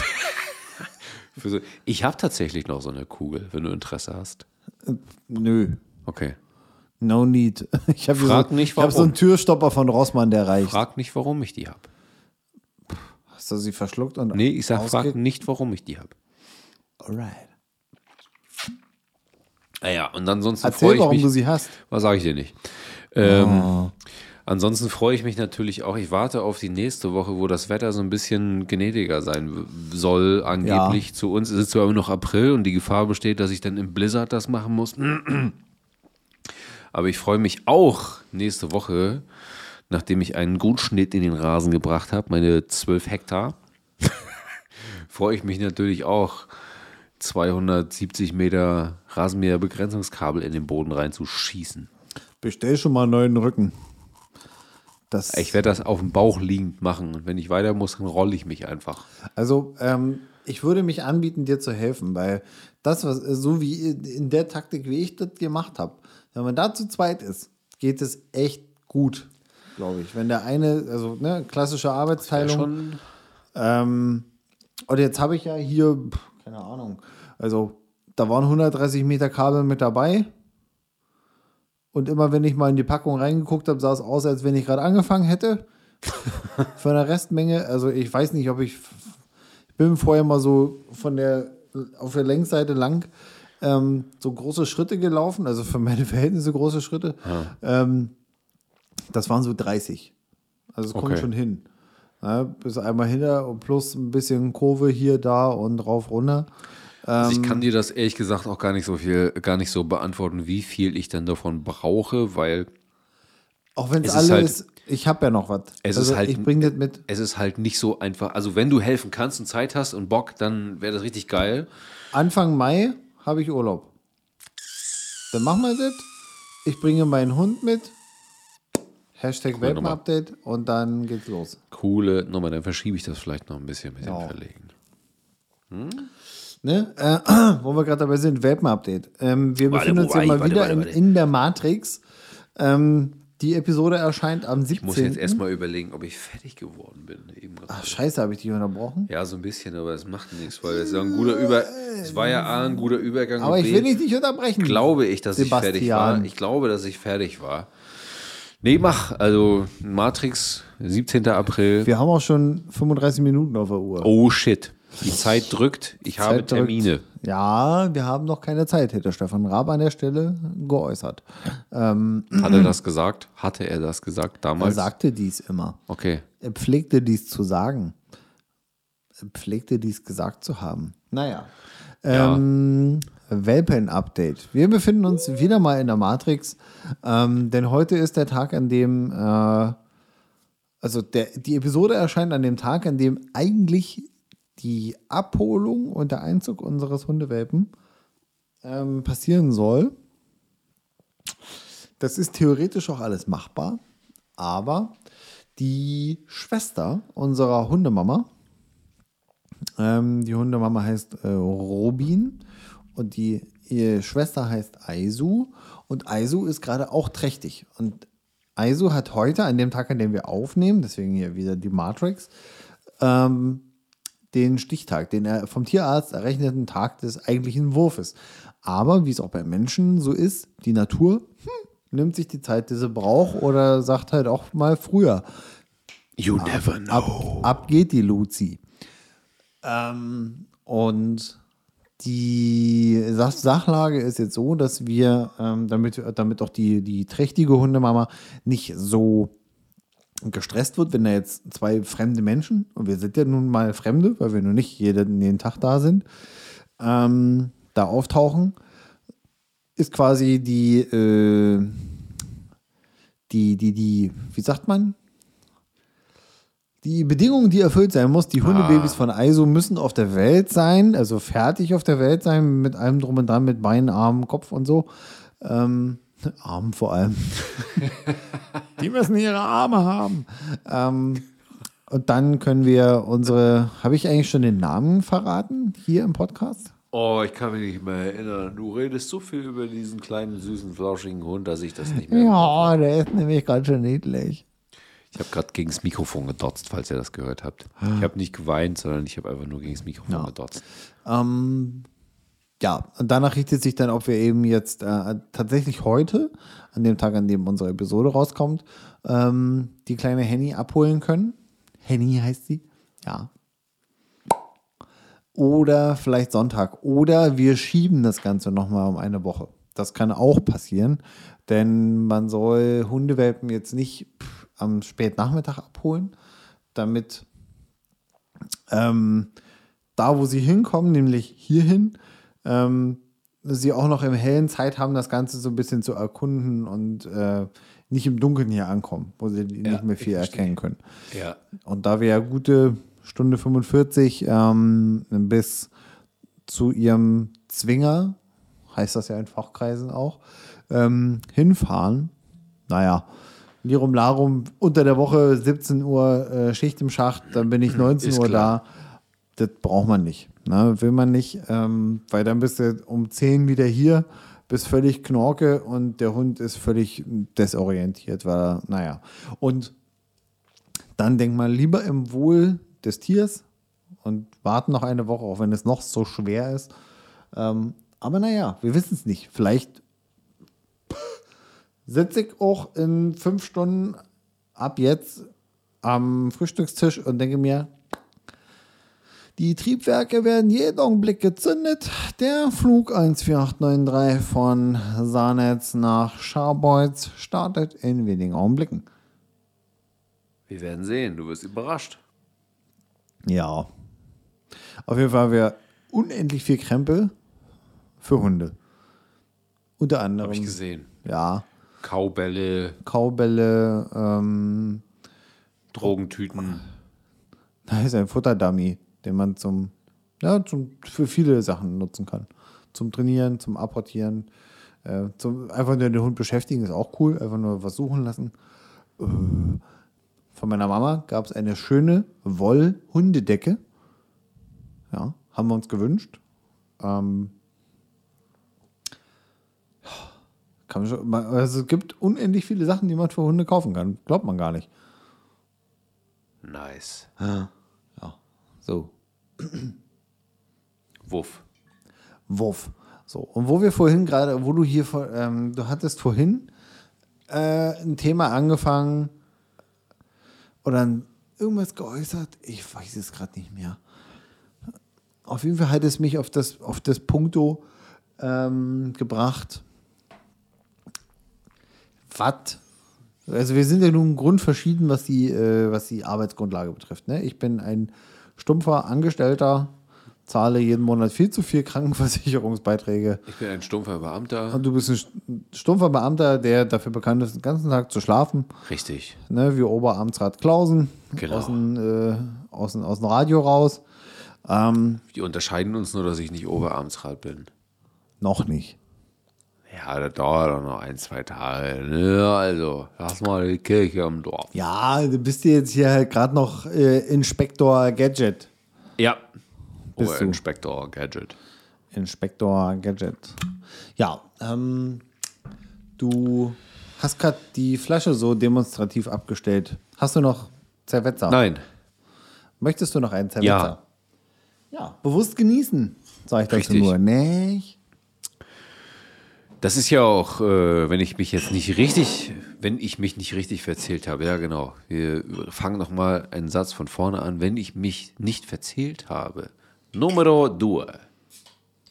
Ich habe tatsächlich noch so eine Kugel, wenn du Interesse hast. Nö. Okay. No need. Ich habe so, nicht, ich hab so einen. Türstopper von Rossmann, der reicht. Frag nicht, warum ich die habe. Hast du sie verschluckt und Nee, ich sag, frag nicht, warum ich die habe. Alright. Naja, und ansonsten Erzähl, freue ich warum mich. du sie hast. Was sage ich dir nicht? Ähm, Ansonsten freue ich mich natürlich auch. Ich warte auf die nächste Woche, wo das Wetter so ein bisschen gnädiger sein soll, angeblich. Zu uns ist es zwar immer noch April und die Gefahr besteht, dass ich dann im Blizzard das machen muss. Aber ich freue mich auch nächste Woche, nachdem ich einen Grundschnitt in den Rasen gebracht habe, meine 12 Hektar, freue ich mich natürlich auch, 270 Meter Rasenmäherbegrenzungskabel in den Boden reinzuschießen. Bestell schon mal einen neuen Rücken. Das, Ich werde das auf dem Bauch liegend machen und wenn ich weiter muss, dann rolle ich mich einfach. Also, ähm, ich würde mich anbieten, dir zu helfen, weil das, was so wie in der Taktik, wie ich das gemacht habe, wenn man da zu zweit ist, geht es echt gut, glaube ich. Wenn der eine, also ne, klassische Arbeitsteilung. Schon Ähm, und jetzt habe ich ja hier, keine Ahnung, also da waren 130 Meter Kabel mit dabei. Und immer wenn ich mal in die Packung reingeguckt habe, sah es aus, als wenn ich gerade angefangen hätte. Von der Restmenge. Also ich weiß nicht, ob ich. Ich bin vorher mal so von der auf der Längsseite lang ähm, so große Schritte gelaufen, also für meine Verhältnisse große Schritte. Ähm, das waren so 30. Also es kommt Okay. schon hin. Ja, bis einmal hinter und plus ein bisschen Kurve hier, da und rauf, runter. Also Ähm. ich kann dir das ehrlich gesagt auch gar nicht so viel, gar nicht so beantworten, wie viel ich dann davon brauche, weil Auch wenn es Es ist halt- ist, ich habe ja noch was. Es also ist halt- ich bringe das mit. es ist halt nicht so einfach. Also wenn du helfen kannst und Zeit hast und Bock, dann wäre das richtig geil. Anfang Mai habe ich Urlaub. Dann machen wir das. Ich bringe meinen Hund mit. Hashtag. Welpen-Update und dann geht's los. Coole Nummer, dann verschiebe ich das vielleicht noch ein bisschen mit dem Ja. Verlegen. Ne? Äh, wo wir gerade dabei sind, Welpen-Update. Ähm, wir Warte, befinden uns ja mal wieder warte, in, warte. in der Matrix. Ähm, die Episode erscheint am 17. Ich muss jetzt erstmal überlegen, ob ich fertig geworden bin. Eben. Ach, scheiße, habe ich dich unterbrochen? Ja, so ein bisschen, aber es macht nichts, weil es ein es war ja A, ein guter Übergang. Aber ich B, will dich nicht unterbrechen. glaube ich, dass ich fertig war. Sebastian. Ich glaube, dass ich fertig war. Nee, mach. Also Matrix, 17. April. Wir haben auch schon 35 Minuten auf der Uhr. Oh shit. Die Zeit drückt. Ich habe Zeit drückt. Termine. Ja, wir haben noch keine Zeit, hätte Stefan Raab an der Stelle geäußert. Ähm, Hat er das gesagt? Hatte er das gesagt er damals? sagte dies immer. Okay. Er pflegte dies zu sagen. Er pflegte dies gesagt zu haben. Naja. Ja. Ähm, Welpen-Update. Wir befinden uns wieder mal in der Matrix, ähm, denn heute ist der Tag, an dem, äh, also der, die Episode erscheint an dem Tag, an dem eigentlich die Abholung und der Einzug unseres Hundewelpen ähm, passieren soll. Das ist theoretisch auch alles machbar, aber die Schwester unserer Hundemama, ähm, die Hundemama heißt äh, Robin und die Schwester heißt Aisu und Aisu ist gerade auch trächtig und Aisu hat heute, an dem Tag, an dem wir aufnehmen, deswegen hier wieder die Matrix, ähm, den Stichtag, den er vom Tierarzt errechneten Tag des eigentlichen Wurfes. Aber wie es auch bei Menschen so ist, die Natur hm, nimmt sich die Zeit, die sie braucht oder sagt halt auch mal früher. You never know. Ab, ab geht die Luzi. Ähm, und die Sach Sachlage ist jetzt so, dass wir, ähm, damit, damit auch die, die trächtige Hundemama nicht so gestresst wird, wenn da jetzt zwei fremde Menschen, und wir sind ja nun mal Fremde, weil wir nur nicht jeden, jeden Tag da sind, ähm, da auftauchen, ist quasi die, äh, die, die, die, wie sagt man? Die Bedingung, die erfüllt sein muss, die Hundebabys von ISO müssen auf der Welt sein, also fertig auf der Welt sein, mit allem drum und dran, mit Beinen, Armen, Kopf und so. Ähm, Armen vor allem. die müssen ihre Arme haben. Ähm, und dann können wir unsere, habe ich eigentlich schon den Namen verraten hier im Podcast? Oh, ich kann mich nicht mehr erinnern. Du redest so viel über diesen kleinen, süßen, flauschigen Hund, dass ich das nicht mehr. Ja, der ist nämlich ganz schön niedlich. Ich habe gerade gegen das Mikrofon gedotzt, falls ihr das gehört habt. Ich habe nicht geweint, sondern ich habe einfach nur gegen das Mikrofon Ja. gedotzt. Ähm, ja, und danach richtet sich dann, ob wir eben jetzt äh, tatsächlich heute, an dem Tag, an dem unsere Episode rauskommt, ähm, die kleine Henny abholen können. Henny heißt sie. Ja. Oder vielleicht Sonntag. Oder wir schieben das Ganze nochmal um eine Woche. Das kann auch passieren, denn man soll Hundewelpen jetzt nicht pff, am Spätnachmittag abholen, damit ähm, da, wo sie hinkommen, nämlich hierhin, ähm, sie auch noch im hellen Zeit haben, das Ganze so ein bisschen zu erkunden und äh, nicht im Dunkeln hier ankommen, wo sie nicht mehr viel erkennen können. Ja. Und da wir ja gute Stunde 45 ähm, bis zu ihrem Zwinger, heißt das ja in Fachkreisen auch, ähm, hinfahren, naja, Lirum Larum, unter der Woche 17 Uhr äh, Schicht im Schacht, dann bin ich 19 Ist Uhr klar. da. Das braucht man nicht. Ne? Will man nicht, ähm, weil dann bist du um 10 wieder hier, bist völlig knorke und der Hund ist völlig desorientiert, weil naja. Und dann denk mal lieber im Wohl des Tiers und warten noch eine Woche, auch wenn es noch so schwer ist. Ähm, aber naja, wir wissen es nicht. Vielleicht sitze ich auch in fünf Stunden ab jetzt am Frühstückstisch und denke mir, die Triebwerke werden jeden Augenblick gezündet. Der Flug 14893 von Sarnetz nach Scharbeutz startet in wenigen Augenblicken. Wir werden sehen, du wirst überrascht. Ja. Auf jeden Fall haben wir unendlich viel Krempel für Hunde. Unter anderem. Habe ich gesehen. Ja. Kaubälle, Kaubälle, ähm, Drogentüten. da ist ein Futterdummy, den man zum, ja, zum, für viele Sachen nutzen kann. Zum Trainieren, zum Apportieren, äh, zum, einfach nur den Hund beschäftigen ist auch cool, einfach nur was suchen lassen. Äh, von meiner Mama gab es eine schöne Woll-Hundedecke. Ja, haben wir uns gewünscht. Ähm, kann man schon, also es gibt unendlich viele Sachen, die man für Hunde kaufen kann. Glaubt man gar nicht. Nice. Ja, so. Wuff. Wurf. So, und wo wir vorhin gerade, wo du hier, vor- ähm, du hattest vorhin äh, ein Thema angefangen oder irgendwas geäußert, ich weiß es gerade nicht mehr. auf jeden Fall hat es mich auf das, auf das Punkto ähm, gebracht. Was? Also wir sind ja nun grundverschieden, was die, äh, was die Arbeitsgrundlage betrifft. Ne? Ich bin ein stumpfer Angestellter, zahle jeden Monat viel zu viel Krankenversicherungsbeiträge. Ich bin ein stumpfer Beamter. Und du bist ein stumpfer Beamter, der dafür bekannt ist, den ganzen Tag zu schlafen. Richtig. Ne, wie Oberamtsrat Klausen Genau. aus, dem, äh, aus, dem, aus dem Radio raus. Ähm, Wir unterscheiden uns nur, dass ich nicht Oberamtsrat bin. noch nicht. Ja, das dauert doch noch ein, zwei Tage. Ne? Also, lass mal die Kirche im Dorf. Ja, du bist jetzt hier halt gerade noch äh, Inspektor Gadget. Ja. Bist du. Oberinspektor Gadget. Inspektor Gadget. Ja, ähm, du hast gerade die Flasche so demonstrativ abgestellt. Hast du noch Zerwetzer? Nein. Möchtest du noch einen Zerwetzer? Ja. Ja, bewusst genießen, sage ich dazu Richtig. nur. Nicht? Das ist ja auch, äh, wenn ich mich jetzt nicht richtig, wenn ich mich nicht richtig verzählt habe, ja genau. Wir fangen nochmal einen Satz von vorne an. Wenn ich mich nicht verzählt habe. Numero due.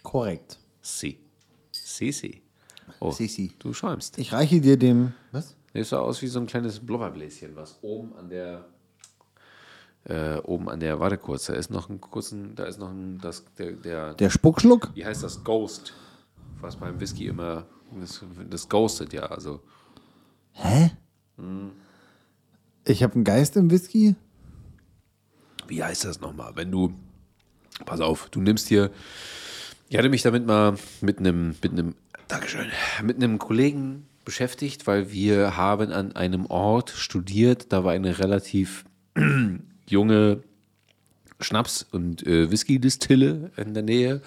Korrekt. Si. Si, si. Oh, Si, si. du schäumst. Ich reiche dir dem. Was? Das sah aus wie so ein kleines Blubberbläschen, was oben an der äh, oben an der, warte kurz, da ist noch ein kurzen, da ist noch ein, das, der, der, Der Spuckschluck? wie heißt das, Ghost, was beim Whisky immer, das, das ghostet ja, also, Hä? Ich habe einen Geist im Whisky? wie heißt das nochmal, wenn du, pass auf, du nimmst hier, ich hatte mich damit mal mit einem, mit einem, Dankeschön, mit einem Kollegen beschäftigt, weil wir haben an einem Ort studiert, da war eine relativ junge Schnaps- und äh, Whisky-Distille in der Nähe.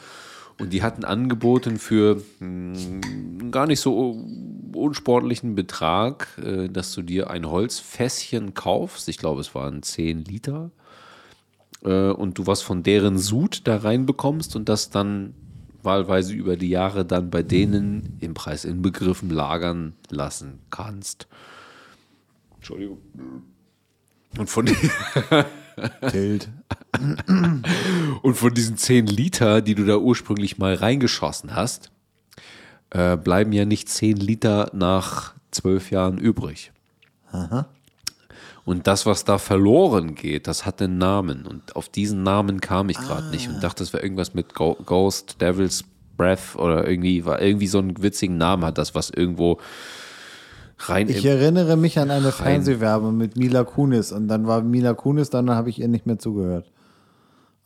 Und die hatten angeboten für mh, gar nicht so unsportlichen Betrag, äh, dass du dir ein Holzfässchen kaufst. Ich glaube, es waren 10 Liter. Äh, und du was von deren Sud da reinbekommst und das dann wahlweise über die Jahre dann bei denen im Preis inbegriffen lagern lassen kannst. Entschuldigung. Und von, Tilt. und von diesen 10 Liter, die du da ursprünglich mal reingeschossen hast, äh, bleiben ja nicht 10 Liter nach 12 Jahren übrig. Und das, was da verloren geht, das hat einen Namen. Und auf diesen Namen kam ich gerade nicht und dachte, das wäre irgendwas mit Ghost, Devil's Breath oder irgendwie, war irgendwie so einen witzigen Namen hat das, was irgendwo rein Ich erinnere mich an eine Fernsehwerbung mit Mila Kunis und dann war Mila Kunis, dann habe ich ihr nicht mehr zugehört.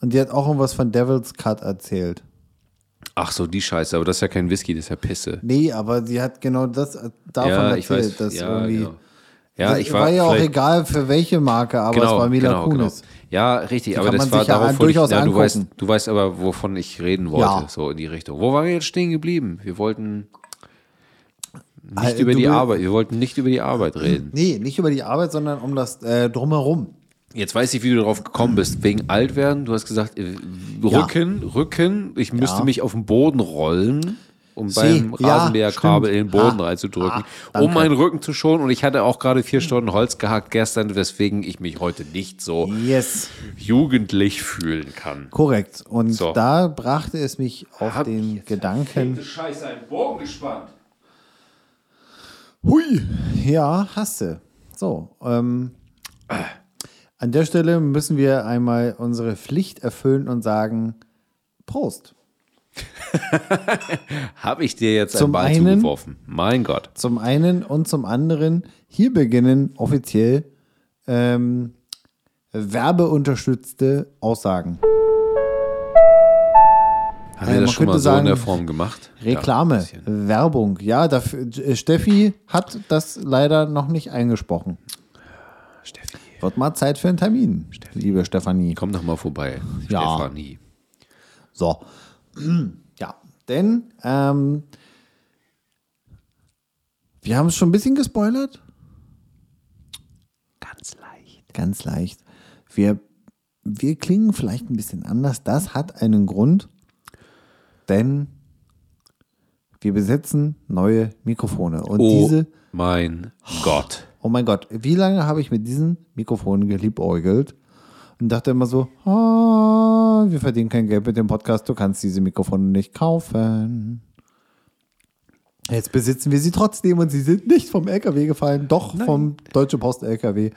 Und die hat auch irgendwas von Devil's Cut erzählt. Ach so, die Scheiße, aber das ist ja kein Whisky, das ist ja Pisse. Nee, aber sie hat genau das äh, davon ja, ich erzählt, dass Ja, irgendwie. genau. Ja, das ich war, war ja auch egal für welche Marke, aber es war Mila Kunis. Genau. Ja, richtig, Die aber das war ja darauf, wollte ich, ja, du weißt, du weißt aber, wovon ich reden wollte, Ja. so in die Richtung. Wo waren wir jetzt stehen geblieben? Wir wollten nicht Äh, über die Arbeit, wir wollten nicht über die Arbeit reden. Nee, nicht über die Arbeit, sondern um das äh, Drumherum. Jetzt weiß ich, wie du darauf gekommen bist. Wegen alt werden, du hast gesagt, äh, Ja. Rücken, Rücken, ich müsste Ja. mich auf den Boden rollen, um Sie, beim ja, Rasenmäherkabel in stimmt. den Boden Ha, reinzudrücken, ha, danke. um meinen Rücken zu schonen. Und ich hatte auch gerade vier Stunden Holz gehackt gestern, weswegen ich mich heute nicht so Yes, jugendlich fühlen kann. korrekt. Und So. da brachte es mich auf Hab ich den Gedanken. Scheiße, einen Bogen gespannt. Hui, ja, hast du. So, ähm, an der Stelle müssen wir einmal unsere Pflicht erfüllen und sagen, Prost. Habe ich dir jetzt Zum einen Ball einen- zugeworfen? Mein Gott. Zum einen und zum anderen, hier beginnen offiziell ähm, werbeunterstützte Aussagen. Haben Äh, wir man das schon mal könnte so in sagen, der Form gemacht? Ja, Reklame, bisschen. Werbung. Ja, dafür, äh, Steffi hat das leider noch nicht eingesprochen. Steffi, Wird mal Zeit für einen Termin, liebe Stefanie. komm doch mal vorbei. Ja. Stefanie. So. Ja, denn ähm, wir haben es schon ein bisschen gespoilert. Ganz leicht. Ganz leicht. Wir, wir klingen vielleicht ein bisschen anders. Das hat einen Grund, denn wir besetzen neue Mikrofone. Und Oh diese, mein Gott. oh mein Gott, wie lange habe ich mit diesen Mikrofonen geliebäugelt? und dachte immer so, ah, wir verdienen kein Geld mit dem Podcast, du kannst diese Mikrofone nicht kaufen. Jetzt besitzen wir sie trotzdem und sie sind nicht vom LKW gefallen, doch vom Deutsche Post LKW.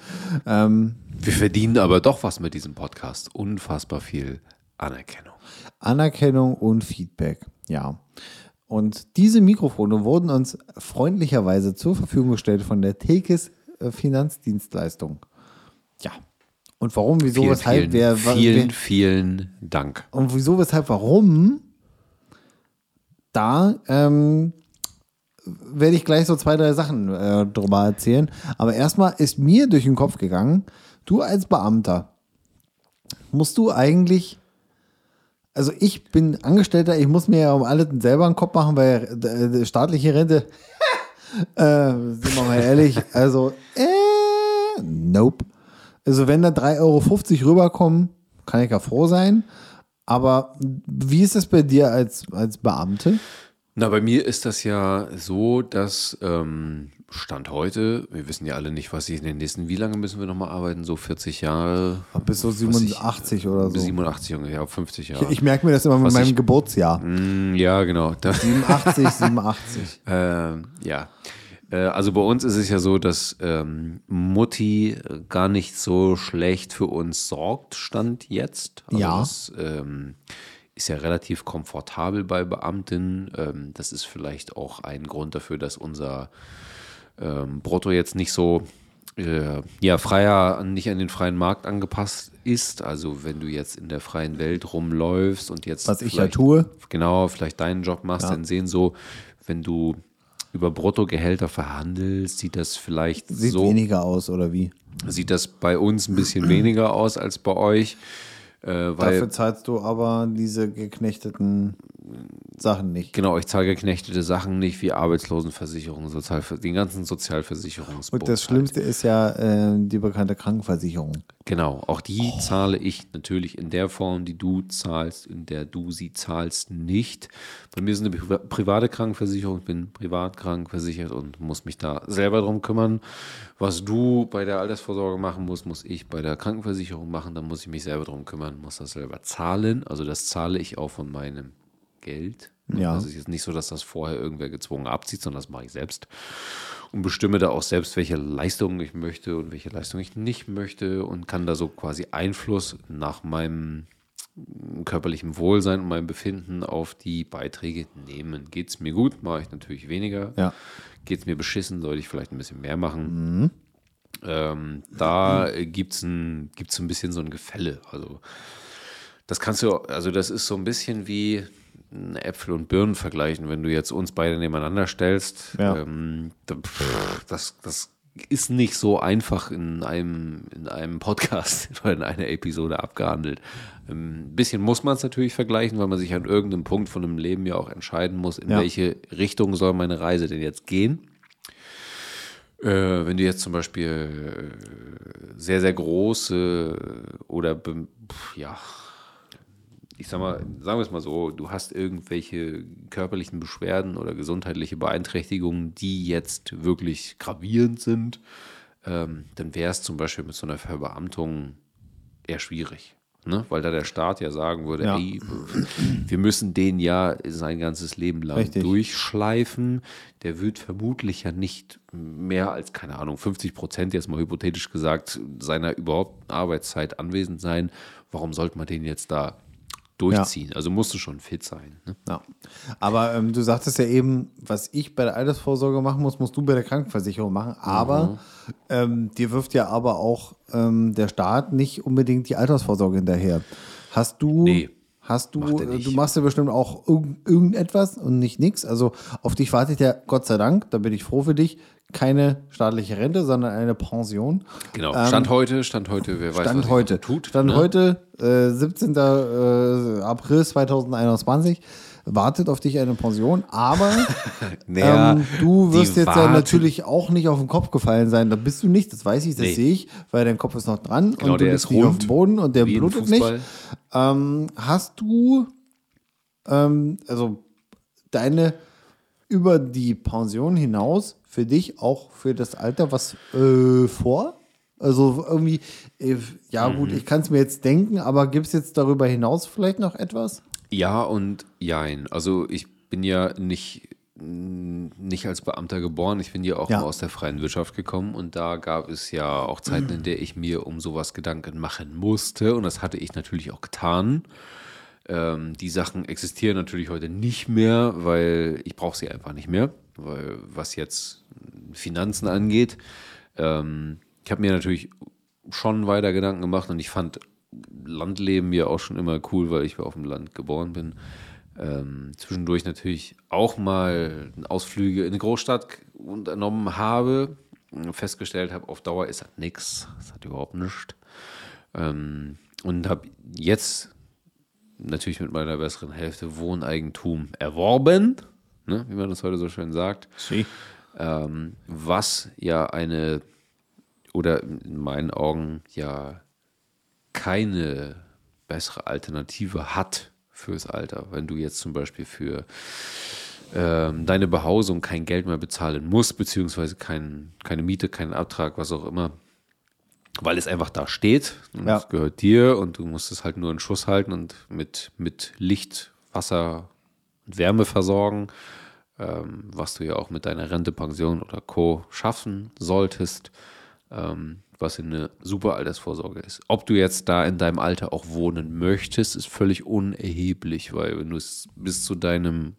Ähm, Wir verdienen aber doch was mit diesem Podcast. Unfassbar viel Anerkennung. Anerkennung und Feedback, ja. Und diese Mikrofone wurden uns freundlicherweise zur Verfügung gestellt von der Tekes äh, Finanzdienstleistung. Ja. Und warum, wieso, Vielen, weshalb, vielen, wer, vielen, wer, vielen Dank. und wieso, weshalb, warum, da ähm, werde ich gleich so zwei, drei Sachen äh, drüber erzählen. Aber erstmal ist mir durch den Kopf gegangen, du als Beamter, musst du eigentlich, also ich bin Angestellter, ich muss mir ja um alles selber einen Kopf machen, weil äh, staatliche Rente, äh, sind wir mal ehrlich, also, äh, nope. Also wenn da 3,50 Euro rüberkommen, kann ich ja froh sein. Aber wie ist es bei dir als, als Beamte? Na, bei mir ist das ja so, dass ähm, Stand heute, wir wissen ja alle nicht, was ich in den nächsten, wie lange müssen wir nochmal arbeiten? So 40 Jahre? Bis so Was ich- 87 oder Bis so. 87 ungefähr, 50 Jahre. Ich merke mir das immer mit Was meinem ich- Geburtsjahr. Mm, ja, genau. Da, 87, 87. Ähm, ja. Äh, Also bei uns ist es ja so, dass ähm, Mutti gar nicht so schlecht für uns sorgt, stand jetzt. Also Ja. Das ähm, ist ja relativ komfortabel bei Beamtinnen. Ähm, das ist vielleicht auch ein Grund dafür, dass unser ähm, Brutto jetzt nicht so äh, ja, freier, nicht an den freien Markt angepasst ist. Also wenn du jetzt in der freien Welt rumläufst und jetzt Was ich ja tue. genau, vielleicht deinen Job machst, Ja. dann sehen so, wenn du über Bruttogehälter verhandelst, sieht das vielleicht Sieht so, weniger aus, oder wie? sieht das bei uns ein bisschen weniger aus als bei euch. Äh, weil, Dafür zahlst du aber diese geknechteten Sachen nicht. genau, ich zahle geknechtete Sachen nicht wie Arbeitslosenversicherung, Sozialver den ganzen Sozialversicherungsbund. Und das halt. Schlimmste ist ja äh, die bekannte Krankenversicherung. Genau, auch die zahle ich natürlich in der Form, die du zahlst, in der du sie zahlst, nicht. Bei mir ist eine priva- private Krankenversicherung, ich bin privat krankenversichert und muss mich da selber drum kümmern. Was du bei der Altersvorsorge machen musst, muss ich bei der Krankenversicherung machen, dann muss ich mich selber drum kümmern, muss das selber zahlen. Also das zahle ich auch von meinem Geld. Ja. Also es ist jetzt nicht so, dass das vorher irgendwer gezwungen abzieht, sondern das mache ich selbst und bestimme da auch selbst, welche Leistungen ich möchte und welche Leistungen ich nicht möchte und kann da so quasi Einfluss nach meinem körperlichen Wohlsein und meinem Befinden auf die Beiträge nehmen. Geht es mir gut, mache ich natürlich weniger. Ja. Geht es mir beschissen, sollte ich vielleicht ein bisschen mehr machen. Ähm, da äh, gibt es ein, gibt's ein bisschen so ein Gefälle. Also das kannst du, also das ist so ein bisschen wie Äpfel und Birnen vergleichen, wenn du jetzt uns beide nebeneinander stellst. Ja. Ähm, das, das ist nicht so einfach in einem, in einem Podcast oder in einer Episode abgehandelt. Ähm, Ein bisschen muss man es natürlich vergleichen, weil man sich an irgendeinem Punkt von einem Leben ja auch entscheiden muss, in Ja. welche Richtung soll meine Reise denn jetzt gehen. Äh, wenn du jetzt zum Beispiel äh, sehr, sehr große oder ja, ich sag mal, sagen wir es mal so, du hast irgendwelche körperlichen Beschwerden oder gesundheitliche Beeinträchtigungen, die jetzt wirklich gravierend sind, ähm, dann wäre es zum Beispiel mit so einer Verbeamtung eher schwierig. Ne? Weil da der Staat ja sagen würde, Ja. ey, wir müssen den ja sein ganzes Leben lang Richtig. durchschleifen. Der wird vermutlich ja nicht mehr als, keine Ahnung, 50 Prozent, jetzt mal hypothetisch gesagt, seiner überhaupt Arbeitszeit anwesend sein. Warum sollte man den jetzt da durchziehen? Also musst du schon fit sein. Ne? Ja. Aber ähm, du sagtest ja eben, was ich bei der Altersvorsorge machen muss, musst du bei der Krankenversicherung machen. Aber ähm, dir wirft ja aber auch ähm, der Staat nicht unbedingt die Altersvorsorge hinterher. Hast du, Nee, hast du, äh, du machst ja bestimmt auch irgend, irgendetwas und nicht nichts. Also auf dich wartet ja Gott sei Dank, da bin ich froh für dich, keine staatliche Rente, sondern eine Pension. Genau. Stand heute, Stand heute, wer weiß, was Ähm, Stand heute. tut. Stand ne? heute, äh, 17. Äh, April 2021. Wartet auf dich eine Pension, aber Naja, ähm, du wirst jetzt ja warten- natürlich auch nicht auf den Kopf gefallen sein. Da bist du nicht, das weiß ich, das Nee. sehe ich, weil dein Kopf ist noch dran Genau, und du der bist ist nicht auf dem Boden und der blutet nicht. Ähm, hast du, ähm, also deine über die Pension hinaus für dich auch für das Alter was äh, vor? Also irgendwie, äh, ja Mhm. gut, ich kann es mir jetzt denken, aber gibt es jetzt darüber hinaus vielleicht noch etwas? Ja und jein. Also ich bin ja nicht, nicht als Beamter geboren. Ich bin ja auch Ja. mal aus der freien Wirtschaft gekommen und da gab es ja auch Zeiten, in der ich mir um sowas Gedanken machen musste und das hatte ich natürlich auch getan. Ähm, die Sachen existieren natürlich heute nicht mehr, weil ich brauche sie einfach nicht mehr, weil was jetzt Finanzen angeht, ähm, ich habe mir natürlich schon weiter Gedanken gemacht und ich fand Landleben ja auch schon immer cool, weil ich auf dem Land geboren bin. Ähm, zwischendurch natürlich auch mal Ausflüge in eine Großstadt unternommen habe, festgestellt habe, auf Dauer ist das nix, das hat überhaupt nichts. Ähm, und habe jetzt natürlich mit meiner besseren Hälfte Wohneigentum erworben, ne, wie man das heute so schön sagt ähm, was ja eine oder in meinen Augen ja keine bessere Alternative hat fürs Alter. Wenn du jetzt zum Beispiel für ähm, deine Behausung kein Geld mehr bezahlen musst, beziehungsweise kein, keine Miete, keinen Abtrag, was auch immer, weil es einfach da steht und Ja. es gehört dir und du musst es halt nur in Schuss halten und mit, mit Licht, Wasser und Wärme versorgen, ähm, was du ja auch mit deiner Rente, Pension oder Co. schaffen solltest, ähm, was eine super Altersvorsorge ist. Ob du jetzt da in deinem Alter auch wohnen möchtest, ist völlig unerheblich, weil wenn du es bis zu deinem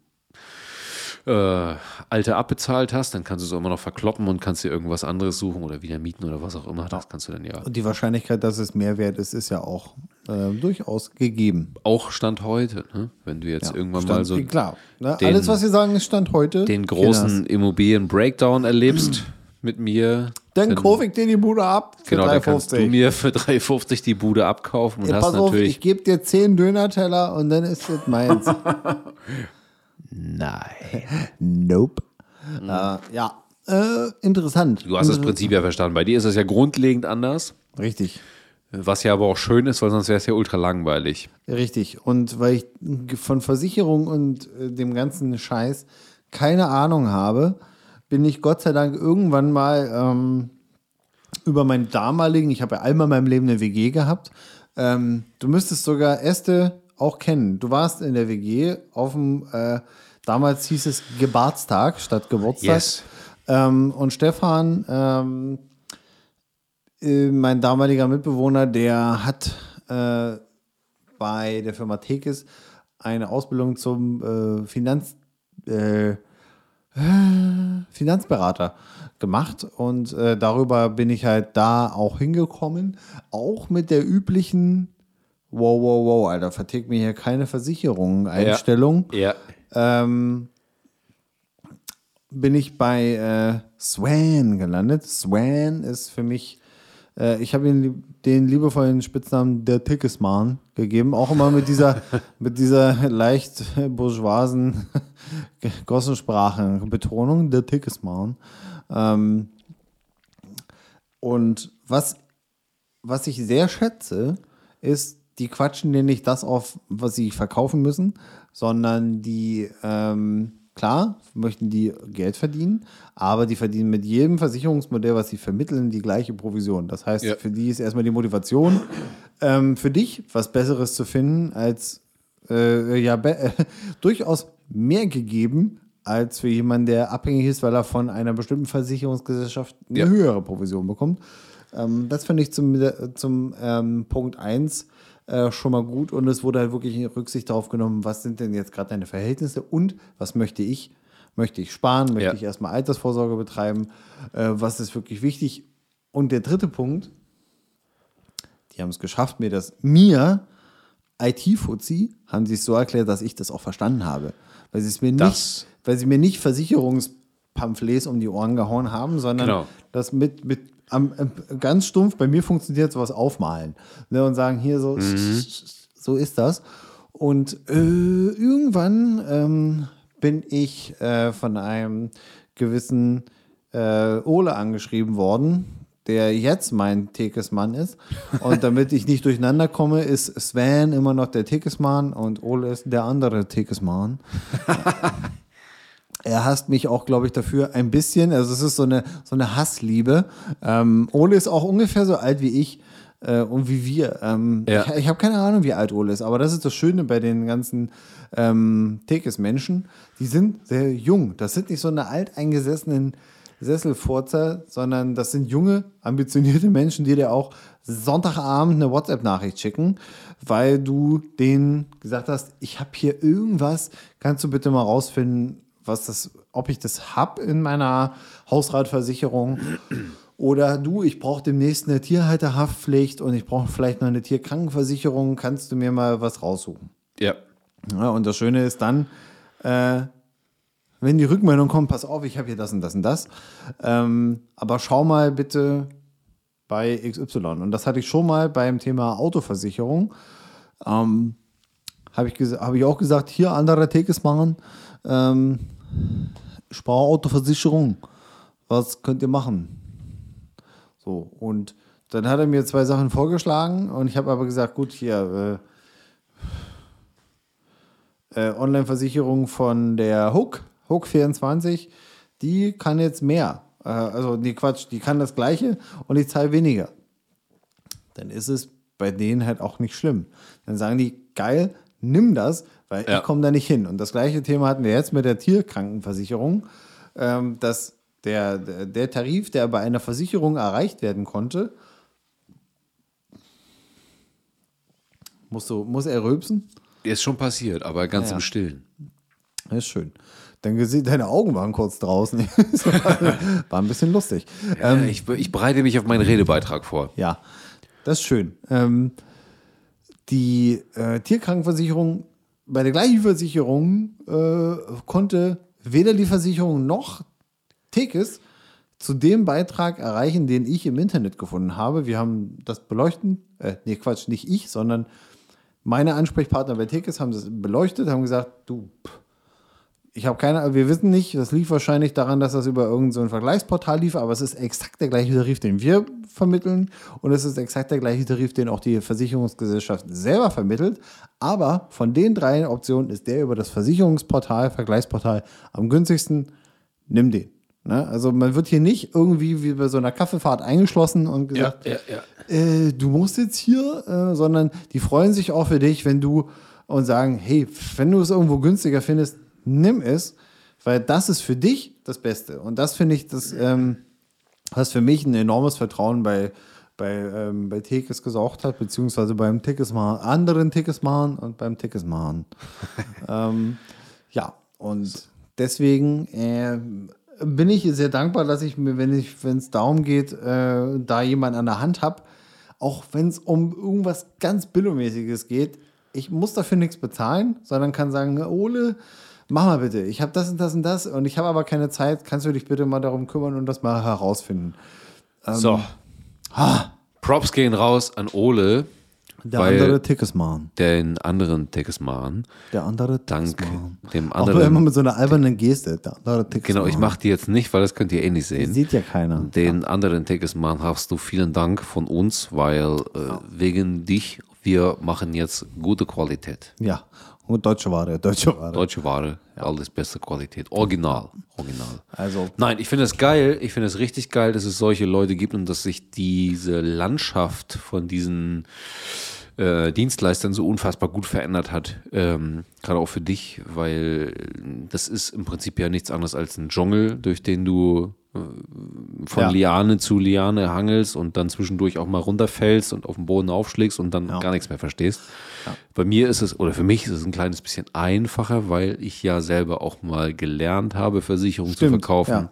äh, Alter abbezahlt hast, dann kannst du es auch immer noch verkloppen und kannst dir irgendwas anderes suchen oder wieder mieten oder was auch immer. Das kannst du dann ja Und die Wahrscheinlichkeit, dass es mehr wert ist, ist ja auch äh, durchaus gegeben. auch Stand heute, ne? wenn du jetzt Ja, irgendwann Stand, mal so klar. Ne? den- Alles, was Sie sagen, ist Stand heute. den großen Immobilien-Breakdown erlebst mit mir, Dann kaufe ich dir die Bude ab für genau, dann kannst 3,50. du mir für 3,50 die Bude abkaufen und Ja, hast pass auf, natürlich. ich gebe dir 10 Döner-Teller und dann ist das meins. Nein. nope. Äh, ja, äh, interessant. Du hast das Inter- Prinzip ja verstanden. Bei dir ist es ja grundlegend anders, Richtig. was ja aber auch schön ist, weil sonst wäre es ja ultra langweilig. Richtig. Und weil ich von Versicherung und äh, dem ganzen Scheiß keine Ahnung habe, bin ich Gott sei Dank irgendwann mal ähm, über meinen damaligen, ich habe ja einmal in meinem Leben eine WG gehabt. Ähm, du müsstest sogar Äste auch kennen. Du warst in der WG auf dem, äh, damals hieß es Geburtstag statt Geburtstag. Yes. Ähm, und Stefan, ähm, äh, mein damaliger Mitbewohner, der hat äh, bei der Firma Tekes eine Ausbildung zum äh, Finanz, äh, Finanzberater gemacht und äh, darüber bin ich halt da auch hingekommen, auch mit der üblichen Wow, wow, wow, Alter, vertilgt mir hier keine Versicherung, Einstellung Ja. ähm, bin ich bei äh, Swan gelandet. Swan ist für mich, äh, ich habe den liebevollen Spitznamen der Tickesman gegeben, auch immer mit dieser, mit dieser leicht bourgeoisen Gossensprache-Betonung, der Tickesman. Ähm, und was, was ich sehr schätze, ist, die quatschen dir nicht das auf, was sie verkaufen müssen, sondern die, ähm, klar, möchten die Geld verdienen, aber die verdienen mit jedem Versicherungsmodell, was sie vermitteln, die gleiche Provision. Das heißt, Ja. für die ist erstmal die Motivation, ähm, für dich was Besseres zu finden, als äh, ja, äh, durchaus mehr gegeben, als für jemanden, der abhängig ist, weil er von einer bestimmten Versicherungsgesellschaft eine Ja. höhere Provision bekommt. Ähm, das finde ich zum, zum ähm, Punkt 1 äh, schon mal gut und es wurde halt wirklich Rücksicht darauf genommen, was sind denn jetzt gerade deine Verhältnisse und was möchte ich? Möchte ich sparen? Möchte Ja. ich erstmal Altersvorsorge betreiben? Äh, was ist wirklich wichtig? Und der dritte Punkt, die haben es geschafft, mir das, mir, IT-Fuzzi, haben sie es so erklärt, dass ich das auch verstanden habe. Weil sie es mir Das- nicht, weil sie mir nicht Versicherungspamphlets um die Ohren gehauen haben, sondern Genau. das mit, mit am, am, ganz stumpf, bei mir funktioniert sowas aufmalen. Ne, und sagen, hier so, so ist das. Und äh, irgendwann ähm, bin ich äh, von einem gewissen äh, Ole angeschrieben worden, der jetzt mein Tekesmann ist. Und damit ich nicht durcheinander komme, ist Sven immer noch der Tekesmann und Ole ist der andere Tekesmann. er hasst mich auch, glaube ich, dafür ein bisschen. Also es ist so eine, so eine Hassliebe. Ähm, Ole ist auch ungefähr so alt wie ich äh, und wie wir. Ähm, Ja. Ich, ich habe keine Ahnung, wie alt Ole ist, aber das ist das Schöne bei den ganzen ähm, Tekes-Menschen. Die sind sehr jung. Das sind nicht so eine alteingesessenen Sesselfurzer, sondern das sind junge, ambitionierte Menschen, die dir auch Sonntagabend eine WhatsApp-Nachricht schicken, weil du denen gesagt hast, ich habe hier irgendwas, kannst du bitte mal rausfinden, was das, ob ich das hab in meiner Hausratversicherung oder du, ich brauche demnächst eine Tierhalterhaftpflicht und ich brauche vielleicht noch eine Tierkrankenversicherung, kannst du mir mal was raussuchen? Ja. Ja, und das Schöne ist dann, äh, wenn die Rückmeldung kommt, pass auf, ich habe hier das und das und das, ähm, aber schau mal bitte bei XY. Und das hatte ich schon mal beim Thema Autoversicherung. Ähm, habe ich, hab ich auch gesagt, hier andere Tekes machen, ähm, Sparautoversicherung, was könnt ihr machen? So, und dann hat er mir zwei Sachen vorgeschlagen und ich habe aber gesagt, gut, hier, äh, äh, Online-Versicherung von der Hook, Hook 24, die kann jetzt mehr. Äh, also, nee, Quatsch, die kann das Gleiche und ich zahle weniger. Dann ist es bei denen halt auch nicht schlimm. Dann sagen die, geil, nimm das, weil Ja. ich komme da nicht hin. Und das gleiche Thema hatten wir jetzt mit der Tierkrankenversicherung, ähm, dass der, der, Tarif, der bei einer Versicherung erreicht werden konnte, musst du, muss er rülpsen? Ist schon passiert, aber ganz Ja. im Stillen. Das ist schön. Dann gesehen, deine Augen waren kurz draußen. War ein bisschen lustig. Ja, ich, ich bereite mich auf meinen Redebeitrag vor. Ja, das ist schön. Ähm, die äh, Tierkrankenversicherung, bei der gleichen Versicherung äh, konnte weder die Versicherung noch Tekes zu dem Beitrag erreichen, den ich im Internet gefunden habe. Wir haben das beleuchten, äh, nee, Quatsch, nicht ich, sondern meine Ansprechpartner bei Tekes haben das beleuchtet, haben gesagt, du, pff, ich habe keine, wir wissen nicht, das lief wahrscheinlich daran, dass das über irgendein so Vergleichsportal lief, aber es ist exakt der gleiche Tarif, den wir vermitteln und es ist exakt der gleiche Tarif, den auch die Versicherungsgesellschaft selber vermittelt. Aber von den drei Optionen ist der über das Versicherungsportal, Vergleichsportal am günstigsten. Nimm den. Ne? Also man wird hier nicht irgendwie wie bei so einer Kaffeefahrt eingeschlossen und gesagt, ja, ja. äh, du musst jetzt hier, äh, sondern die freuen sich auch für dich, wenn du und sagen, hey, wenn du es irgendwo günstiger findest, nimm es, weil das ist für dich das Beste. Und das finde ich, das ähm, was für mich ein enormes Vertrauen bei, bei, ähm, bei Tekes gesorgt hat, beziehungsweise beim Tickesmachen, anderen Tickesmachen und beim Tickesmachen. ähm, ja, und deswegen äh, bin ich sehr dankbar, dass ich mir, wenn ich, wenn es darum geht, äh, da jemand an der Hand habe, auch wenn es um irgendwas ganz Billomäßiges geht, ich muss dafür nichts bezahlen, sondern kann sagen, Ole, mach mal bitte, ich habe das und das und das und ich habe aber keine Zeit, kannst du dich bitte mal darum kümmern und das mal herausfinden. So. Props gehen raus an Ole, Der andere Tickesmann. den anderen Tickesmann. Der andere Dank Tickesmann. dem Auch immer anderen. mit so einer albernen Geste. Der andere Tickesmann. Genau, ich mache die jetzt nicht, weil das könnt ihr eh nicht sehen. Sieht ja keiner. Den anderen Tickesmann hast du vielen Dank von uns, weil äh, wegen dich, wir machen jetzt gute Qualität. Ja, und deutsche Ware, deutsche Ware. Deutsche Ware, alles beste Qualität. Original, original. Also, Nein, ich finde es geil, ich finde es richtig geil, dass es solche Leute gibt und dass sich diese Landschaft von diesen äh, Dienstleistern so unfassbar gut verändert hat. Ähm, Gerade auch für dich, weil das ist im Prinzip ja nichts anderes als ein Dschungel, durch den du von Ja. Liane zu Liane hangelst und dann zwischendurch auch mal runterfällst und auf den Boden aufschlägst und dann gar nichts mehr verstehst. Bei mir ist es, oder für mich ist es ein kleines bisschen einfacher, weil ich ja selber auch mal gelernt habe, Versicherungen zu verkaufen, ja.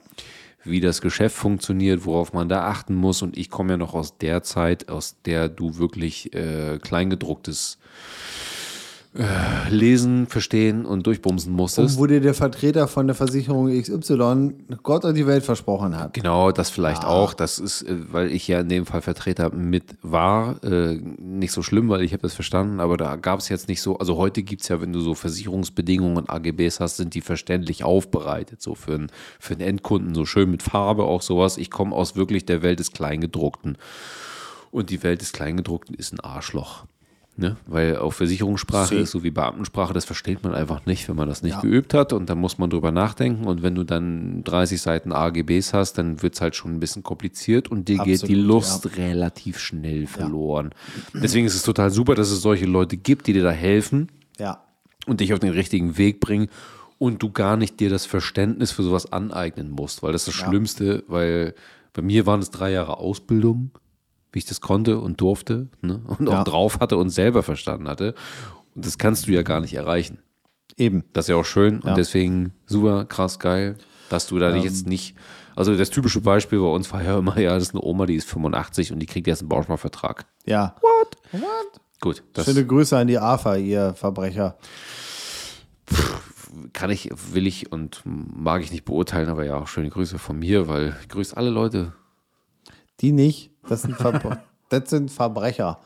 wie das Geschäft funktioniert, worauf man da achten muss. Und ich komme ja noch aus der Zeit, aus der du wirklich äh, Kleingedrucktes äh, lesen, verstehen und durchbumsen musstest. wo dir der Vertreter von der Versicherung XY Gott und die Welt versprochen hat. Genau, das vielleicht auch. Das ist, äh, weil ich ja in dem Fall Vertreter mit war, äh, nicht so schlimm, weil ich habe das verstanden, aber da gab es jetzt nicht so, also heute gibt es ja, wenn du so Versicherungsbedingungen und AGBs hast, sind die verständlich aufbereitet, so für, einen für einen Endkunden, so schön mit Farbe, auch sowas. Ich komme aus wirklich der Welt des Kleingedruckten. Und die Welt des Kleingedruckten ist ein Arschloch. Ne? Weil auch Versicherungssprache ist so wie Beamtensprache, das versteht man einfach nicht, wenn man das nicht Ja. geübt hat und dann muss man drüber nachdenken und wenn du dann 30 Seiten AGBs hast, dann wird es halt schon ein bisschen kompliziert und dir geht die Absolut, Lust relativ schnell verloren. Deswegen ist es total super, dass es solche Leute gibt, die dir da helfen Ja. und dich auf den richtigen Weg bringen und du gar nicht dir das Verständnis für sowas aneignen musst, weil das ist das Schlimmste, weil bei mir waren es drei Jahre Ausbildung, wie ich das konnte und durfte ne? und Ja. auch drauf hatte und selber verstanden hatte. Und das kannst du ja gar nicht erreichen. Eben. Das ist ja auch schön Ja. und deswegen super krass geil, dass du da jetzt nicht, also das typische Beispiel bei uns war ja immer, ja, das ist eine Oma, die ist 85 und die kriegt jetzt einen Bausparvertrag. Ja. What? What? Gut, das Schöne Grüße an die AFA, ihr Verbrecher. kann ich, will ich und mag ich nicht beurteilen, aber ja, auch schöne Grüße von mir, weil ich grüße alle Leute. Die nicht. Das sind, Ver das sind Verbrecher.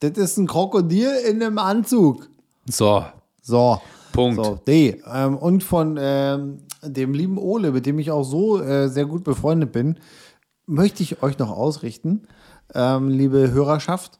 Das ist ein Krokodil in einem Anzug. So, So. Punkt. So, nee. Ähm, und von ähm, dem lieben Ole, mit dem ich auch so äh, sehr gut befreundet bin, möchte ich euch noch ausrichten, ähm, liebe Hörerschaft.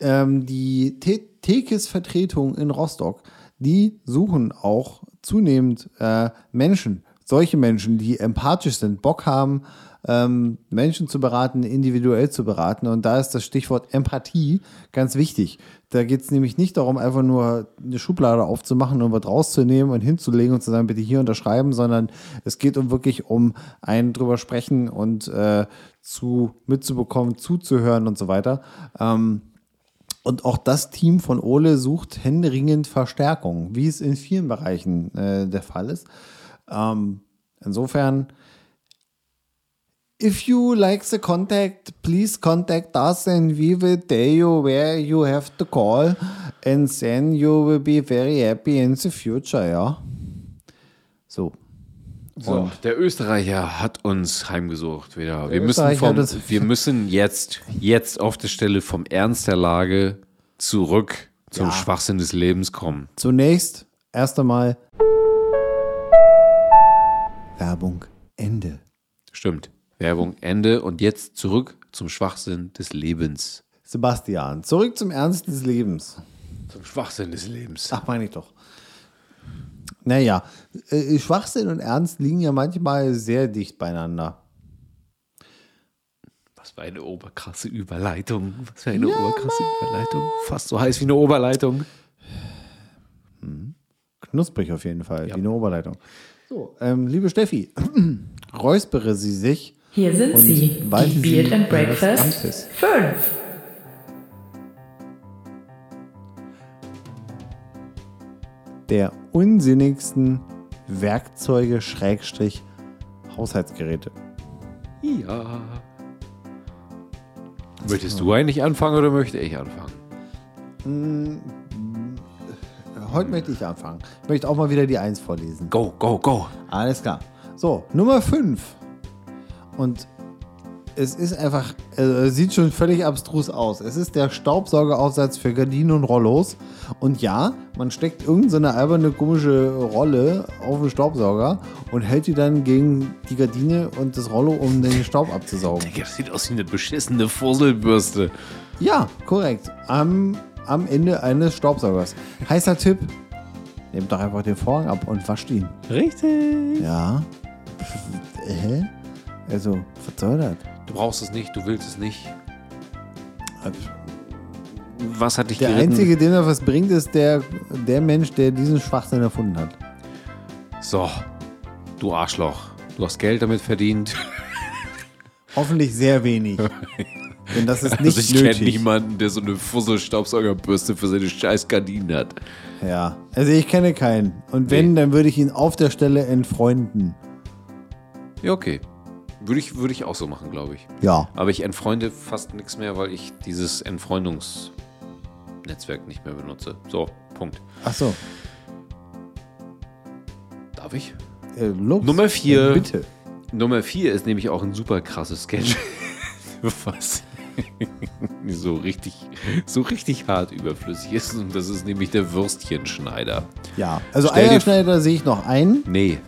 Ähm, die Te- Tekis-Vertretung in Rostock, die suchen auch zunehmend äh, Menschen, solche Menschen, die empathisch sind, Bock haben, ähm, Menschen zu beraten, individuell zu beraten. Und da ist das Stichwort Empathie ganz wichtig. Da geht es nämlich nicht darum, einfach nur eine Schublade aufzumachen und was rauszunehmen und hinzulegen und zu sagen, bitte hier unterschreiben, sondern es geht um wirklich um ein drüber sprechen und äh, zu mitzubekommen, zuzuhören und so weiter. Ähm, und auch das Team von Ole sucht händeringend Verstärkung, wie es in vielen Bereichen äh, der Fall ist. Ähm, insofern, if you like the contact, please contact us and we will tell you where you have to call and then you will be very happy in the future, ja. So. So, der Österreicher hat uns heimgesucht wieder. Wir müssen, vom, wir müssen jetzt, jetzt auf der Stelle vom Ernst der Lage zurück zum Ja. Schwachsinn des Lebens kommen. Zunächst erst einmal Werbung Ende. Stimmt. Werbung Ende und jetzt zurück zum Schwachsinn des Lebens. Sebastian, zurück zum Ernst des Lebens. Zum Schwachsinn des Lebens. Ach, meine ich doch. Naja, äh, Schwachsinn und Ernst liegen ja manchmal sehr dicht beieinander. Was für eine oberkrasse Überleitung. Was für eine oberkrasse Überleitung. Fast so heiß wie eine Oberleitung. Knusprig auf jeden Fall, wie eine Oberleitung. So, ähm, liebe Steffi, räuspere Sie sich. Hier sind Und sie, die Sie Beard and Ihres Breakfast Amtes. 5. der unsinnigsten Werkzeuge Schrägstrich Haushaltsgeräte. Ja. Möchtest du eigentlich anfangen oder möchte ich anfangen? Heute möchte ich anfangen. Ich möchte auch mal wieder die Eins vorlesen. Go, go, go. Alles klar. So, Nummer 5. Und es ist einfach, äh, sieht schon völlig abstrus aus. Es ist der Staubsaugeraufsatz für Gardinen und Rollos. Und ja, man steckt irgendeine so eine alberne, komische Rolle auf den Staubsauger und hält die dann gegen die Gardine und das Rollo, um den Staub abzusaugen. Das sieht aus wie eine beschissene Fusselbürste. Ja, korrekt. Am, am Ende eines Staubsaugers. Heißer Tipp: Nehmt doch einfach den Vorhang ab und wascht ihn. Richtig. Ja. Hä? Also, was soll das? Du brauchst es nicht, du willst es nicht. Was hat dich Der geritten? Einzige, dem das was bringt, ist der, der Mensch, der diesen Schwachsinn erfunden hat. So, du Arschloch. Du hast Geld damit verdient. Hoffentlich sehr wenig. Denn das ist nicht also ich kenne niemanden, der so eine Fussel-Staubsaugerbürste für seine scheiß Gardinen hat. Ja. Also ich kenne keinen. Und wenn, Nee. dann würde ich ihn auf der Stelle entfreunden. Ja, okay. Würde ich, würde ich auch so machen, glaube ich. Ja. Aber ich entfreunde fast nichts mehr, weil ich dieses Entfreundungsnetzwerk nicht mehr benutze. So, Punkt. Ach so. Darf ich? Äh, los. Nummer vier. Äh, bitte. Nummer 4 ist nämlich auch ein super krasses Sketch. Was so richtig, so richtig hart überflüssig ist. Und das ist nämlich der Würstchenschneider. Ja. Also Stell Eierschneider sehe ich noch ein. Nee,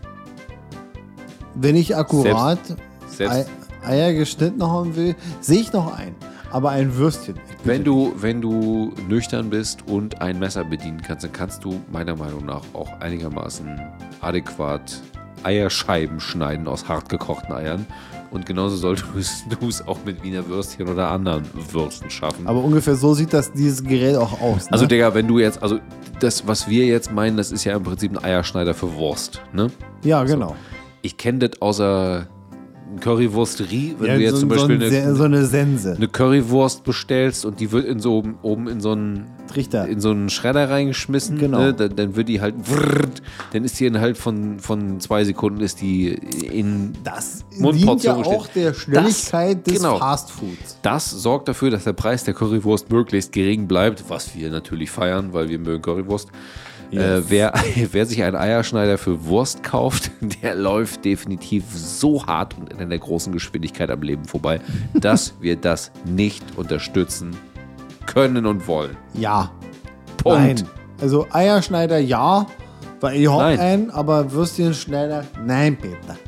Wenn ich akkurat selbst- Ei- Eier geschnitten haben will, sehe ich noch ein. aber ein Würstchen. Wenn du, wenn du nüchtern bist und ein Messer bedienen kannst, dann kannst du meiner Meinung nach auch einigermaßen adäquat Eierscheiben schneiden aus hart gekochten Eiern. Und genauso solltest du es auch mit Wiener Würstchen oder anderen Würsten schaffen. Aber ungefähr so sieht das dieses Gerät auch aus. Ne? also, Digga, wenn du jetzt, also das, was wir jetzt meinen, das ist ja im Prinzip ein Eierschneider für Wurst, ne? ja, genau. Ich kenne das außer Currywursterie, wenn Ja, du jetzt so, zum so, Beispiel ein Se- eine, so eine Sense. eine Currywurst bestellst und die wird in so oben in so einen Trichter. in so einen Schredder reingeschmissen, Genau. ne? dann, dann wird die halt dann ist die innerhalb von, von zwei Sekunden ist die in Das dient Mundportion ja steht. auch der Schnelligkeit Das- des genau. Fastfoods. das sorgt dafür, dass der Preis der Currywurst möglichst gering bleibt, was wir natürlich feiern, weil wir mögen Currywurst. Äh, wer, wer sich einen Eierschneider für Wurst kauft, der läuft definitiv so hart und in einer großen Geschwindigkeit am Leben vorbei, dass wir das nicht unterstützen können und wollen. Ja. Punkt. Nein. Also Eierschneider ja, weil ich hab Nein. einen, aber Würstchenschneider nein, bitte.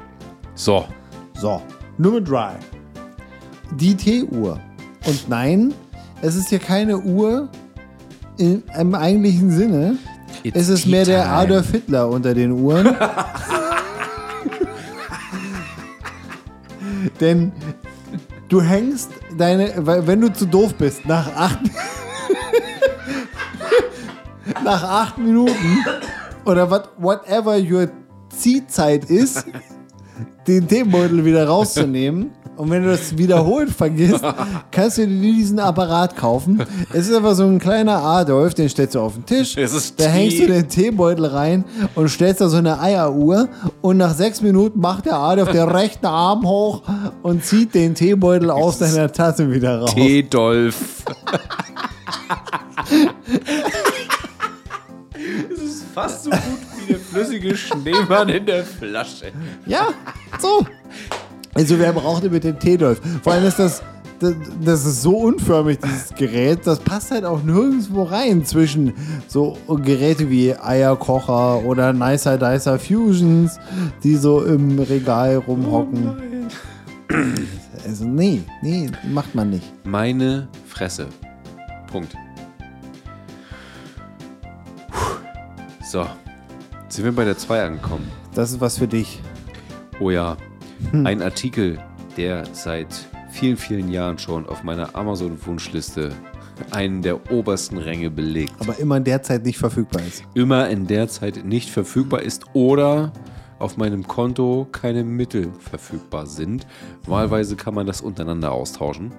So, So, Nummer drei. Die T-Uhr. Und nein, es ist hier keine Uhr in, im eigentlichen Sinne. It's es ist mehr der tea-time. Adolf Hitler unter den Uhren. Denn du hängst deine, wenn du zu doof bist, nach acht, nach acht Minuten oder what, whatever your Ziehzeit ist, den Teebeutel wieder rauszunehmen. Und wenn du das wiederholt vergisst, kannst du dir diesen Apparat kaufen. Es ist einfach so ein kleiner Adolf, den stellst du auf den Tisch. Es ist da hängst du den Teebeutel rein und stellst da so eine Eieruhr. Und nach sechs Minuten macht der Adolf den rechten Arm hoch und zieht den Teebeutel aus deiner Tasse wieder raus. T-Dolf. Es ist fast so gut wie der flüssige Schneemann in der Flasche. Ja, so. Also wer brauchte mit dem Teedolf? Vor allem ist das, das, das ist so unförmig, dieses Gerät. Das passt halt auch nirgendwo rein zwischen so Geräte wie Eierkocher oder Nicer Dicer Fusions, die so im Regal rumhocken. also nee, nee, macht man nicht. Meine Fresse. Punkt. So. Jetzt sind wir bei der 2 angekommen. Das ist was für dich. Oh ja. Ein Artikel, der seit vielen, vielen Jahren schon auf meiner Amazon-Wunschliste einen der obersten Ränge belegt. Aber immer derzeit nicht verfügbar ist. immer in der Zeit nicht verfügbar ist oder auf meinem Konto keine Mittel verfügbar sind. Wahlweise kann man das untereinander austauschen.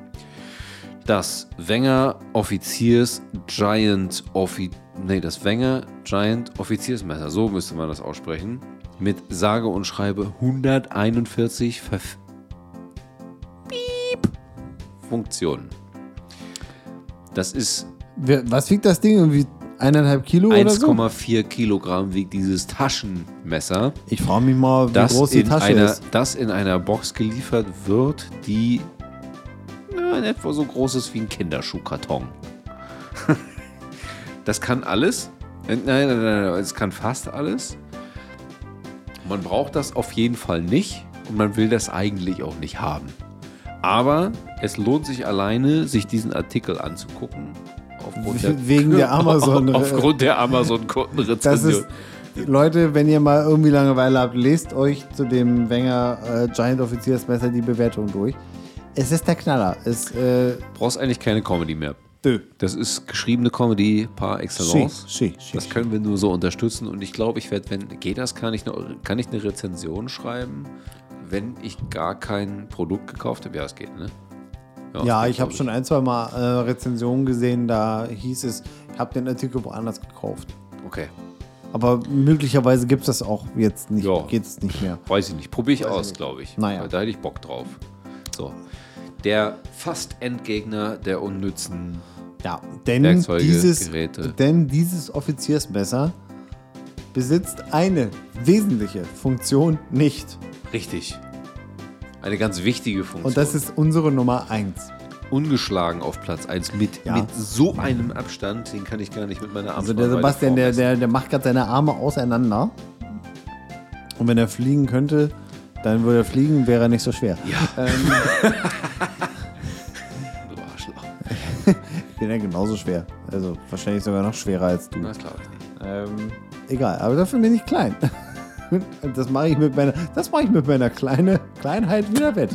Das Wenger Offiziers Giant Offi nee, das Wenger Giant Offiziersmesser, so müsste man das aussprechen, mit sage und schreibe 141 Verf Piep Funktionen. Das ist Was wiegt das Ding? Irgendwie eineinhalb Kilo oder so? 1,4 Kilogramm wiegt dieses Taschenmesser, Ich frage mich mal, wie groß die Tasche einer, ist. das in einer Box geliefert wird, die ja, in etwa so groß ist wie ein Kinderschuhkarton. das kann alles. Nein, nein, nein, nein, es kann fast alles. Man braucht das auf jeden Fall nicht und man will das eigentlich auch nicht haben. Aber es lohnt sich alleine, sich diesen Artikel anzugucken. Aufgrund der, Wegen der Amazon- aufgrund der Amazon-Kundenrezension. Leute, wenn ihr mal irgendwie Langeweile habt, lest euch zu dem Wenger äh, Giant Offiziersmesser die Bewertung durch. Es ist der Knaller. Es, äh, brauchst eigentlich keine Comedy mehr. Dö. Das ist geschriebene Comedy par excellence. Schi, schi, schi, das können wir nur so unterstützen und ich glaube, ich werde, wenn geht das, kann ich, eine, kann ich eine Rezension schreiben, wenn ich gar kein Produkt gekauft habe. Ja, es geht, ne? Ja, es geht, ich habe schon ein, zwei Mal äh, Rezensionen gesehen, da hieß es, ich habe den Artikel woanders gekauft. Okay, Aber möglicherweise gibt es das auch jetzt nicht, Ja. geht es nicht mehr. weiß ich nicht. Probiere ich Weiß aus, glaube ich. Naja. Weil Da hätte ich Bock drauf. So. Der fast Endgegner der unnützen. Ja, denn Werkzeuge, dieses, Geräte. denn dieses Offiziersmesser besitzt eine wesentliche Funktion nicht. Richtig. Eine ganz wichtige Funktion. Und das ist unsere Nummer eins. ungeschlagen auf Platz 1 mit, Ja. mit so einem Abstand, den kann ich gar nicht mit meiner Also Armspanne der Sebastian, der, der, der macht gerade seine Arme auseinander. Und wenn er fliegen könnte, dann würde er fliegen, wäre er nicht so schwer. vormessen. Ähm, Du Arschloch. bin ja genauso schwer. Also wahrscheinlich sogar noch schwerer als du. Na, ist klar. Ähm, egal, aber dafür bin ich klein. Das mache ich mit meiner, das mache ich mit meiner kleine, Kleinheit wieder wett.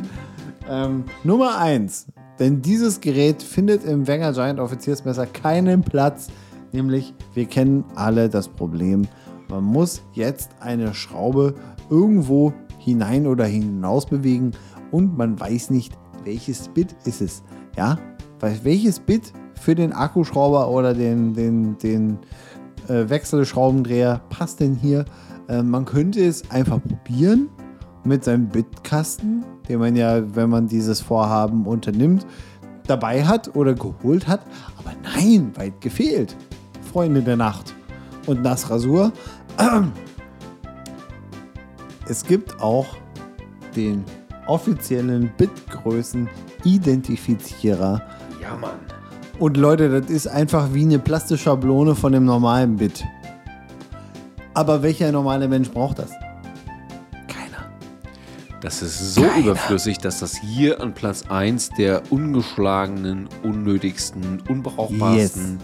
Ähm, Nummer eins. Denn dieses Gerät findet im Wenger Giant Offiziersmesser keinen Platz. Nämlich, wir kennen alle das Problem. Man muss jetzt eine Schraube irgendwo hinein oder hinaus bewegen und man weiß nicht, welches Bit ist es. Ja, weil welches Bit für den Akkuschrauber oder den, den, den äh, Wechselschraubendreher passt denn hier? Äh, man könnte es einfach probieren mit seinem Bitkasten, den man ja, wenn man dieses Vorhaben unternimmt, dabei hat oder geholt hat. Aber nein, weit gefehlt. Freunde der Nacht und Nassrasur. Es gibt auch den offiziellen Bitgrößen-Identifizierer. Ja, Mann. Und Leute, das ist einfach wie eine Plastikschablone von dem normalen Bit. Aber welcher normale Mensch braucht das? Keiner. Das ist so Keiner. überflüssig, dass das hier an Platz 1 der ungeschlagenen, unnötigsten, unbrauchbarsten,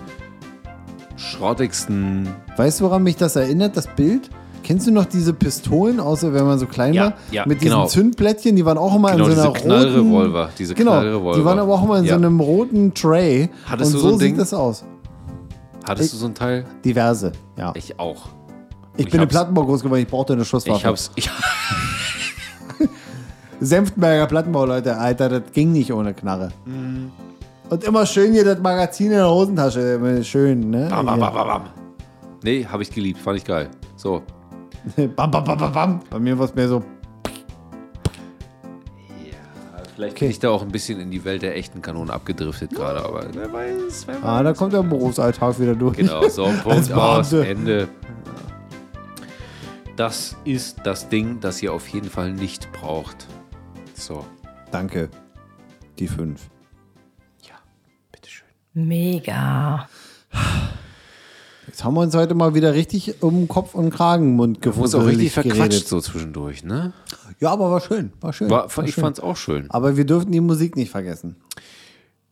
schrottigsten. Weißt du, woran mich das erinnert, das Bild? Kennst du noch diese Pistolen, außer wenn man so klein Ja, war? ja, Mit diesen genau. Zündplättchen, die waren auch immer Genau, in so diese einer roten... Knallrevolver, diese genau, Knallrevolver. die waren aber auch immer in Ja. so einem roten Tray. Hattest und du so so ein sieht Ding? das aus. Hattest du so ein Teil? Diverse, ja. Ich, Ich auch. bin ich in hab's- Plattenbau groß geworden, ich brauchte eine Schusswaffe. Ich hab's. Ich, Senftenberger Plattenbau, Leute, Alter, das ging nicht ohne Knarre. Mhm. Und immer schön hier das Magazin in der Hosentasche. Schön, ne? bam, bam, bam, bam, bam. Nee, habe ich geliebt. Fand ich geil. So. bam, bam, bam, bam, bam. Bei mir war es mehr so. Vielleicht Okay. bin ich da auch ein bisschen in die Welt der echten Kanonen abgedriftet gerade, aber wer weiß, wer weiß. Ah, da kommt der Berufsalltag wieder durch. Genau, so, Punkt aus. Ende. Das ist das Ding, das ihr auf jeden Fall nicht braucht. So, Danke. Die fünf. ja, bitteschön. Mega. Jetzt haben wir uns heute mal wieder richtig um Kopf und Kragenmund Du wurdest auch richtig geredet. verquatscht so zwischendurch, ne? Ja, aber war schön. War schön. War, war ich schön. fand's auch schön. Aber wir dürfen die Musik nicht vergessen.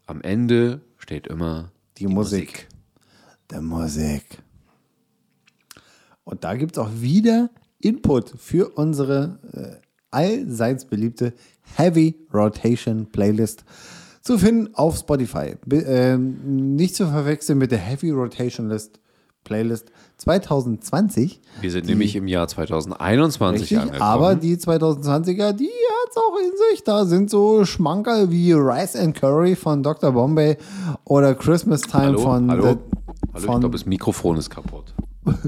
Am Ende steht immer Die, Musik. Der Musik. Und da gibt es auch wieder Input für unsere äh, allseits beliebte Heavy Rotation Playlist zu finden auf Spotify. Be ähm, nicht zu verwechseln mit der Heavy Rotation List Playlist 2020. Wir sind nämlich im Jahr 2021 Richtig, angekommen. aber die 2020er, die hat's auch in sich. Da sind so Schmankerl wie Rice and Curry von Dr. Bombay oder Christmas Time hallo, von, hallo, The- hallo ich von glaube, das Mikrofon ist kaputt.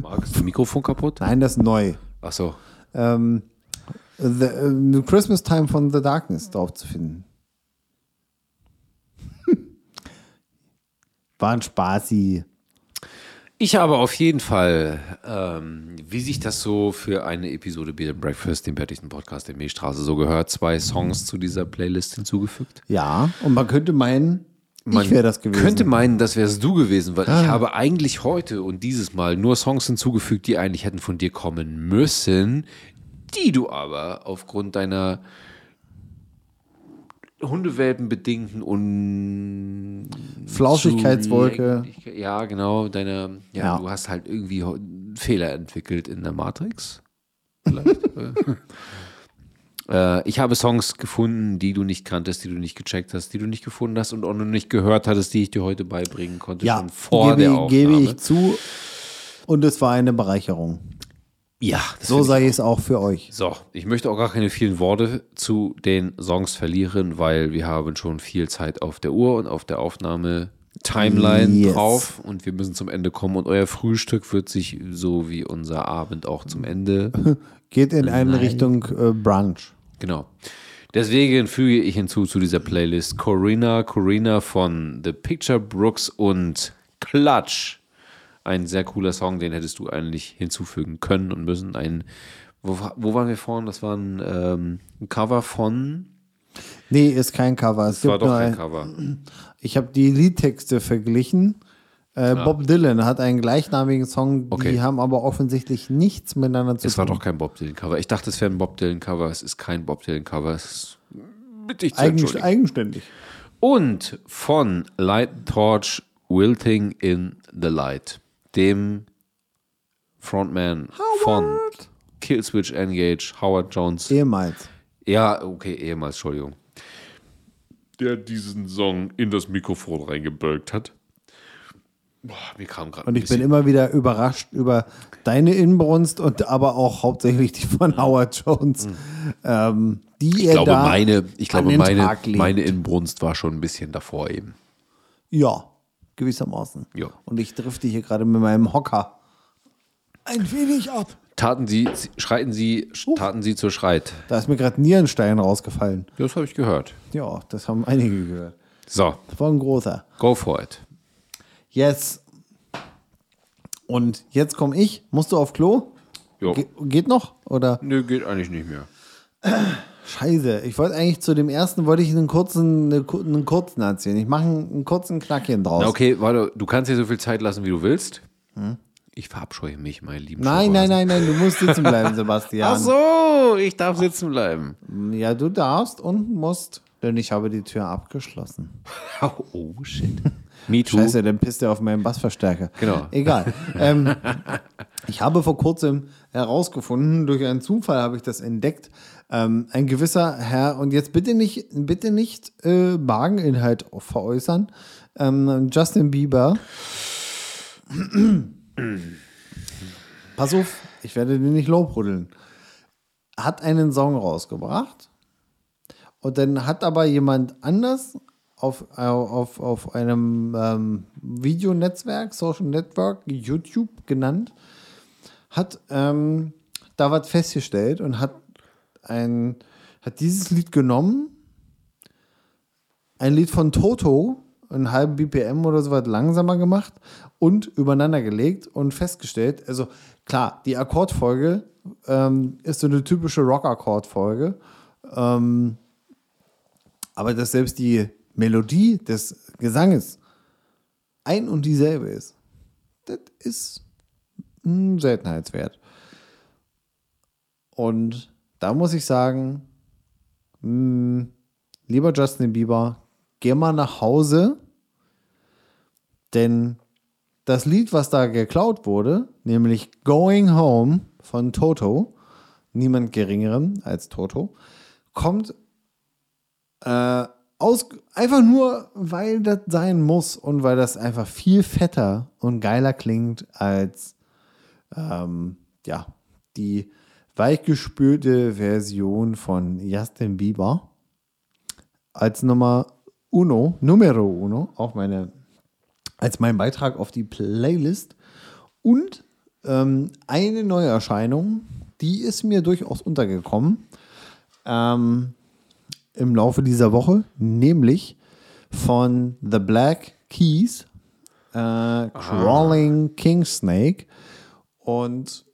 Marc, ist das Mikrofon kaputt? Nein, das ist neu. Ach so. Ähm, the, äh, Christmas Time von The Darkness drauf zu finden. War ein Spaßi. Ich habe auf jeden Fall, ähm, wie sich das so für eine Episode Beer and Breakfast, dem bärtigsten Podcast der Milchstraße, so gehört, zwei Songs zu dieser Playlist hinzugefügt. Ja, und man könnte meinen, ich wäre das gewesen. könnte meinen, das wärst du gewesen, weil ich habe eigentlich heute und dieses Mal nur Songs hinzugefügt, die eigentlich hätten von dir kommen müssen, die du aber aufgrund deiner Hundewelpenbedingten und Flauschigkeitswolke. Ja, genau. Deine, ja, Ja. du hast halt irgendwie Fehler entwickelt in der Matrix. Vielleicht. äh, ich habe Songs gefunden, die du nicht kanntest, die du nicht gecheckt hast, die du nicht gefunden hast und auch noch nicht gehört hattest, die ich dir heute beibringen konnte, Ja, schon vor gebe, der Aufnahme. gebe ich zu. Und es war eine Bereicherung. Ja, So sei es auch für euch. So, ich möchte auch gar keine vielen Worte zu den Songs verlieren, weil wir haben schon viel Zeit auf der Uhr und auf der Aufnahme Timeline Yes. drauf und wir müssen zum Ende kommen und euer Frühstück wird sich so wie unser Abend auch zum Ende. Geht in eine Richtung äh, Brunch. genau. Deswegen füge ich hinzu zu dieser Playlist Corinna, Corinna von The Picture Brooks und Clutch. Ein sehr cooler Song, den hättest du eigentlich hinzufügen können und müssen. Ein, wo, wo waren wir vorhin? Das war ein, ähm, ein Cover von. Nee, ist kein Cover. Es Das war doch kein ein, Cover. ich habe die Liedtexte verglichen. Äh, Bob Dylan hat einen gleichnamigen Song, Okay. die haben aber offensichtlich nichts miteinander zu Es war tun. doch kein Bob Dylan Cover. Ich dachte, es wäre ein Bob Dylan Cover. Es ist kein Bob Dylan Cover. Es ist bitte Eigen, eigenständig. Und von Light Torch Wilting in the Light, dem Frontman von Killswitch Engage, Howard Jones. Ehemals. Ja, okay, ehemals, Entschuldigung. Der diesen Song in das Mikrofon reingebölkt hat. Boah, mir kam gerade Und ich bin immer wieder überrascht über deine Inbrunst und aber auch hauptsächlich die von Howard Jones. Ähm, die Ich er glaube, da meine, ich an glaube den meine, meine Inbrunst war schon ein bisschen davor eben. Ja, gewissermaßen. Ja. Und ich drifte hier gerade mit meinem Hocker ein wenig ab. Taten Sie, schreiten Sie, taten Sie zur Schreit. Da ist mir gerade Nierenstein rausgefallen. Das habe ich gehört. Ja, das haben einige gehört. So, Das war ein großer. go for it. Yes. Und jetzt komme ich. Musst du auf Klo? Jo. Ge geht noch? Oder? Nö, geht eigentlich nicht mehr. Scheiße. Ich wollte eigentlich zu dem ersten, wollte ich einen kurzen, eine, ku- einen kurzen erzählen. Ich mache einen, einen kurzen Knackchen draus. Na okay, warte, du kannst dir so viel Zeit lassen, wie du willst. Ich verabscheue mich, meine lieben Nein, nein, nein, nein, du musst sitzen bleiben, Sebastian. Ach so, ich darf sitzen bleiben. Ja, du darfst und musst, denn ich habe die Tür abgeschlossen. Oh, shit. Me too. Scheiße, dann pisst er auf meinen Bassverstärker. Genau. Egal. ähm, ich habe vor kurzem herausgefunden, durch einen Zufall habe ich das entdeckt, ähm, ein gewisser Herr, und jetzt bitte nicht, bitte nicht äh, Mageninhalt veräußern, ähm, Justin Bieber. Pass auf, ich werde den nicht lobhudeln. Hat einen Song rausgebracht und dann hat aber jemand anders auf, äh, auf, auf einem ähm, Videonetzwerk, Social Network, YouTube genannt, hat ähm, da was festgestellt und hat, ein, hat dieses Lied genommen, ein Lied von Toto, einen halben BPM oder so was langsamer gemacht und übereinander gelegt und festgestellt, also klar, die Akkordfolge ähm, ist so eine typische Rock-Akkordfolge, ähm, aber dass selbst die Melodie des Gesanges ein und dieselbe ist, das ist ein Seltenheitswert. Und da muss ich sagen, mh, lieber Justin Bieber, geh mal nach Hause, denn das Lied, was da geklaut wurde, nämlich Going Home von Toto, niemand geringeren als Toto, kommt äh, aus, einfach nur, weil das sein muss und weil das einfach viel fetter und geiler klingt als ähm, ja, die weichgespülte Version von Justin Bieber als Nummer uno, numero uno, auf meine, als mein Beitrag auf die Playlist. Und ähm, eine Neuerscheinung, die ist mir durchaus untergekommen ähm, im Laufe dieser Woche, nämlich von The Black Keys, äh, Crawling King Snake. Und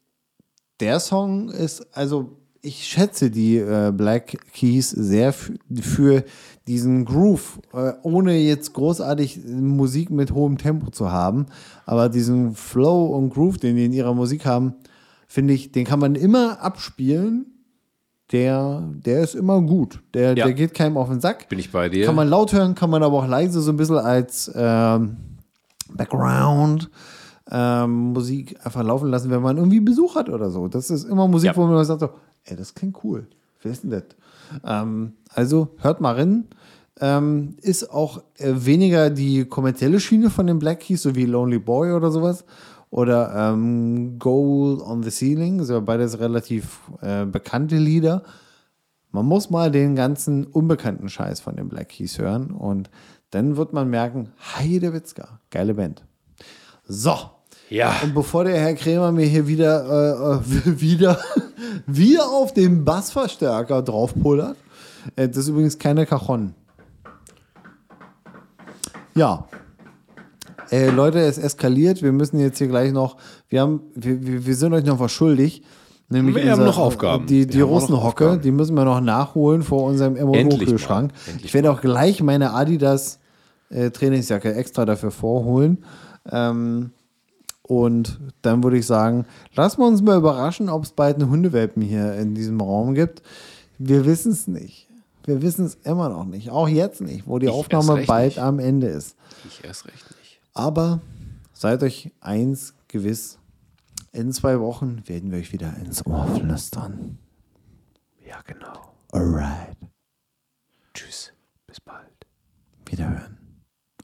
der Song ist, also ich schätze die äh, Black Keys sehr für, diesen Groove, äh, ohne jetzt großartig Musik mit hohem Tempo zu haben, aber diesen Flow und Groove, den die in ihrer Musik haben, finde ich, den kann man immer abspielen. Der, der ist immer gut. Der, Ja. der geht keinem auf den Sack. Bin ich bei dir? Kann man laut hören, kann man aber auch leise so ein bisschen als ähm, Background ähm, Musik einfach laufen lassen, wenn man irgendwie Besuch hat oder so. Das ist immer Musik, Ja. wo man sagt so, ey, das klingt cool. Wer ist denn das? Ähm, also hört mal rein. Ähm, ist auch äh, weniger die kommerzielle Schiene von den Black Keys, so wie Lonely Boy oder sowas. Oder ähm, Gold on the Ceiling, sind beides relativ äh, bekannte Lieder. Man muss mal den ganzen unbekannten Scheiß von den Black Keys hören und dann wird man merken, Heide Witzka, geile Band. So. Ja. Und bevor der Herr Krämer mir hier wieder, äh, wieder, wieder auf den Bassverstärker draufpullert, äh, das ist übrigens keine Cajon. Ja. Äh, Leute, es eskaliert. Wir müssen jetzt hier gleich noch, wir haben, wir, wir, sind euch noch was schuldig. Nämlich Wir haben noch Aufgaben. Die, die Russenhocke, die müssen wir noch nachholen vor unserem MO-Kühlschrank. Ich werde auch gleich meine Adidas äh, Trainingsjacke extra dafür vorholen. Ähm, und dann würde ich sagen, lassen wir uns mal überraschen, ob es bald einen Hundewelpen hier in diesem Raum gibt. Wir wissen es nicht. Wir wissen es immer noch nicht. Auch jetzt nicht, wo die Ich Aufnahme bald nicht. am Ende ist. Ich erst recht nicht. Aber seid euch eins gewiss, in zwei Wochen werden wir euch wieder ins Ohr flüstern. Ja, genau. Alright. Tschüss. Bis bald. Wiederhören.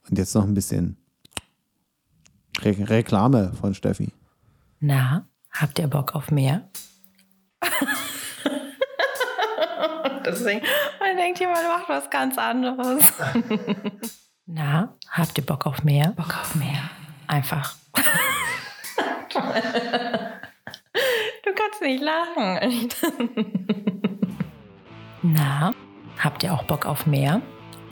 Und jetzt noch ein bisschen Re Reklame von Steffi. Na, habt ihr Bock auf mehr? Deswegen, man denkt, jemand macht was ganz anderes. Na, habt ihr Bock auf mehr? Bock auf mehr. Einfach. du kannst nicht lachen. Na, habt ihr auch Bock auf mehr?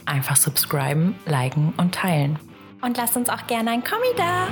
Einfach subscriben, liken und teilen. Und lasst uns auch gerne ein Kommi da.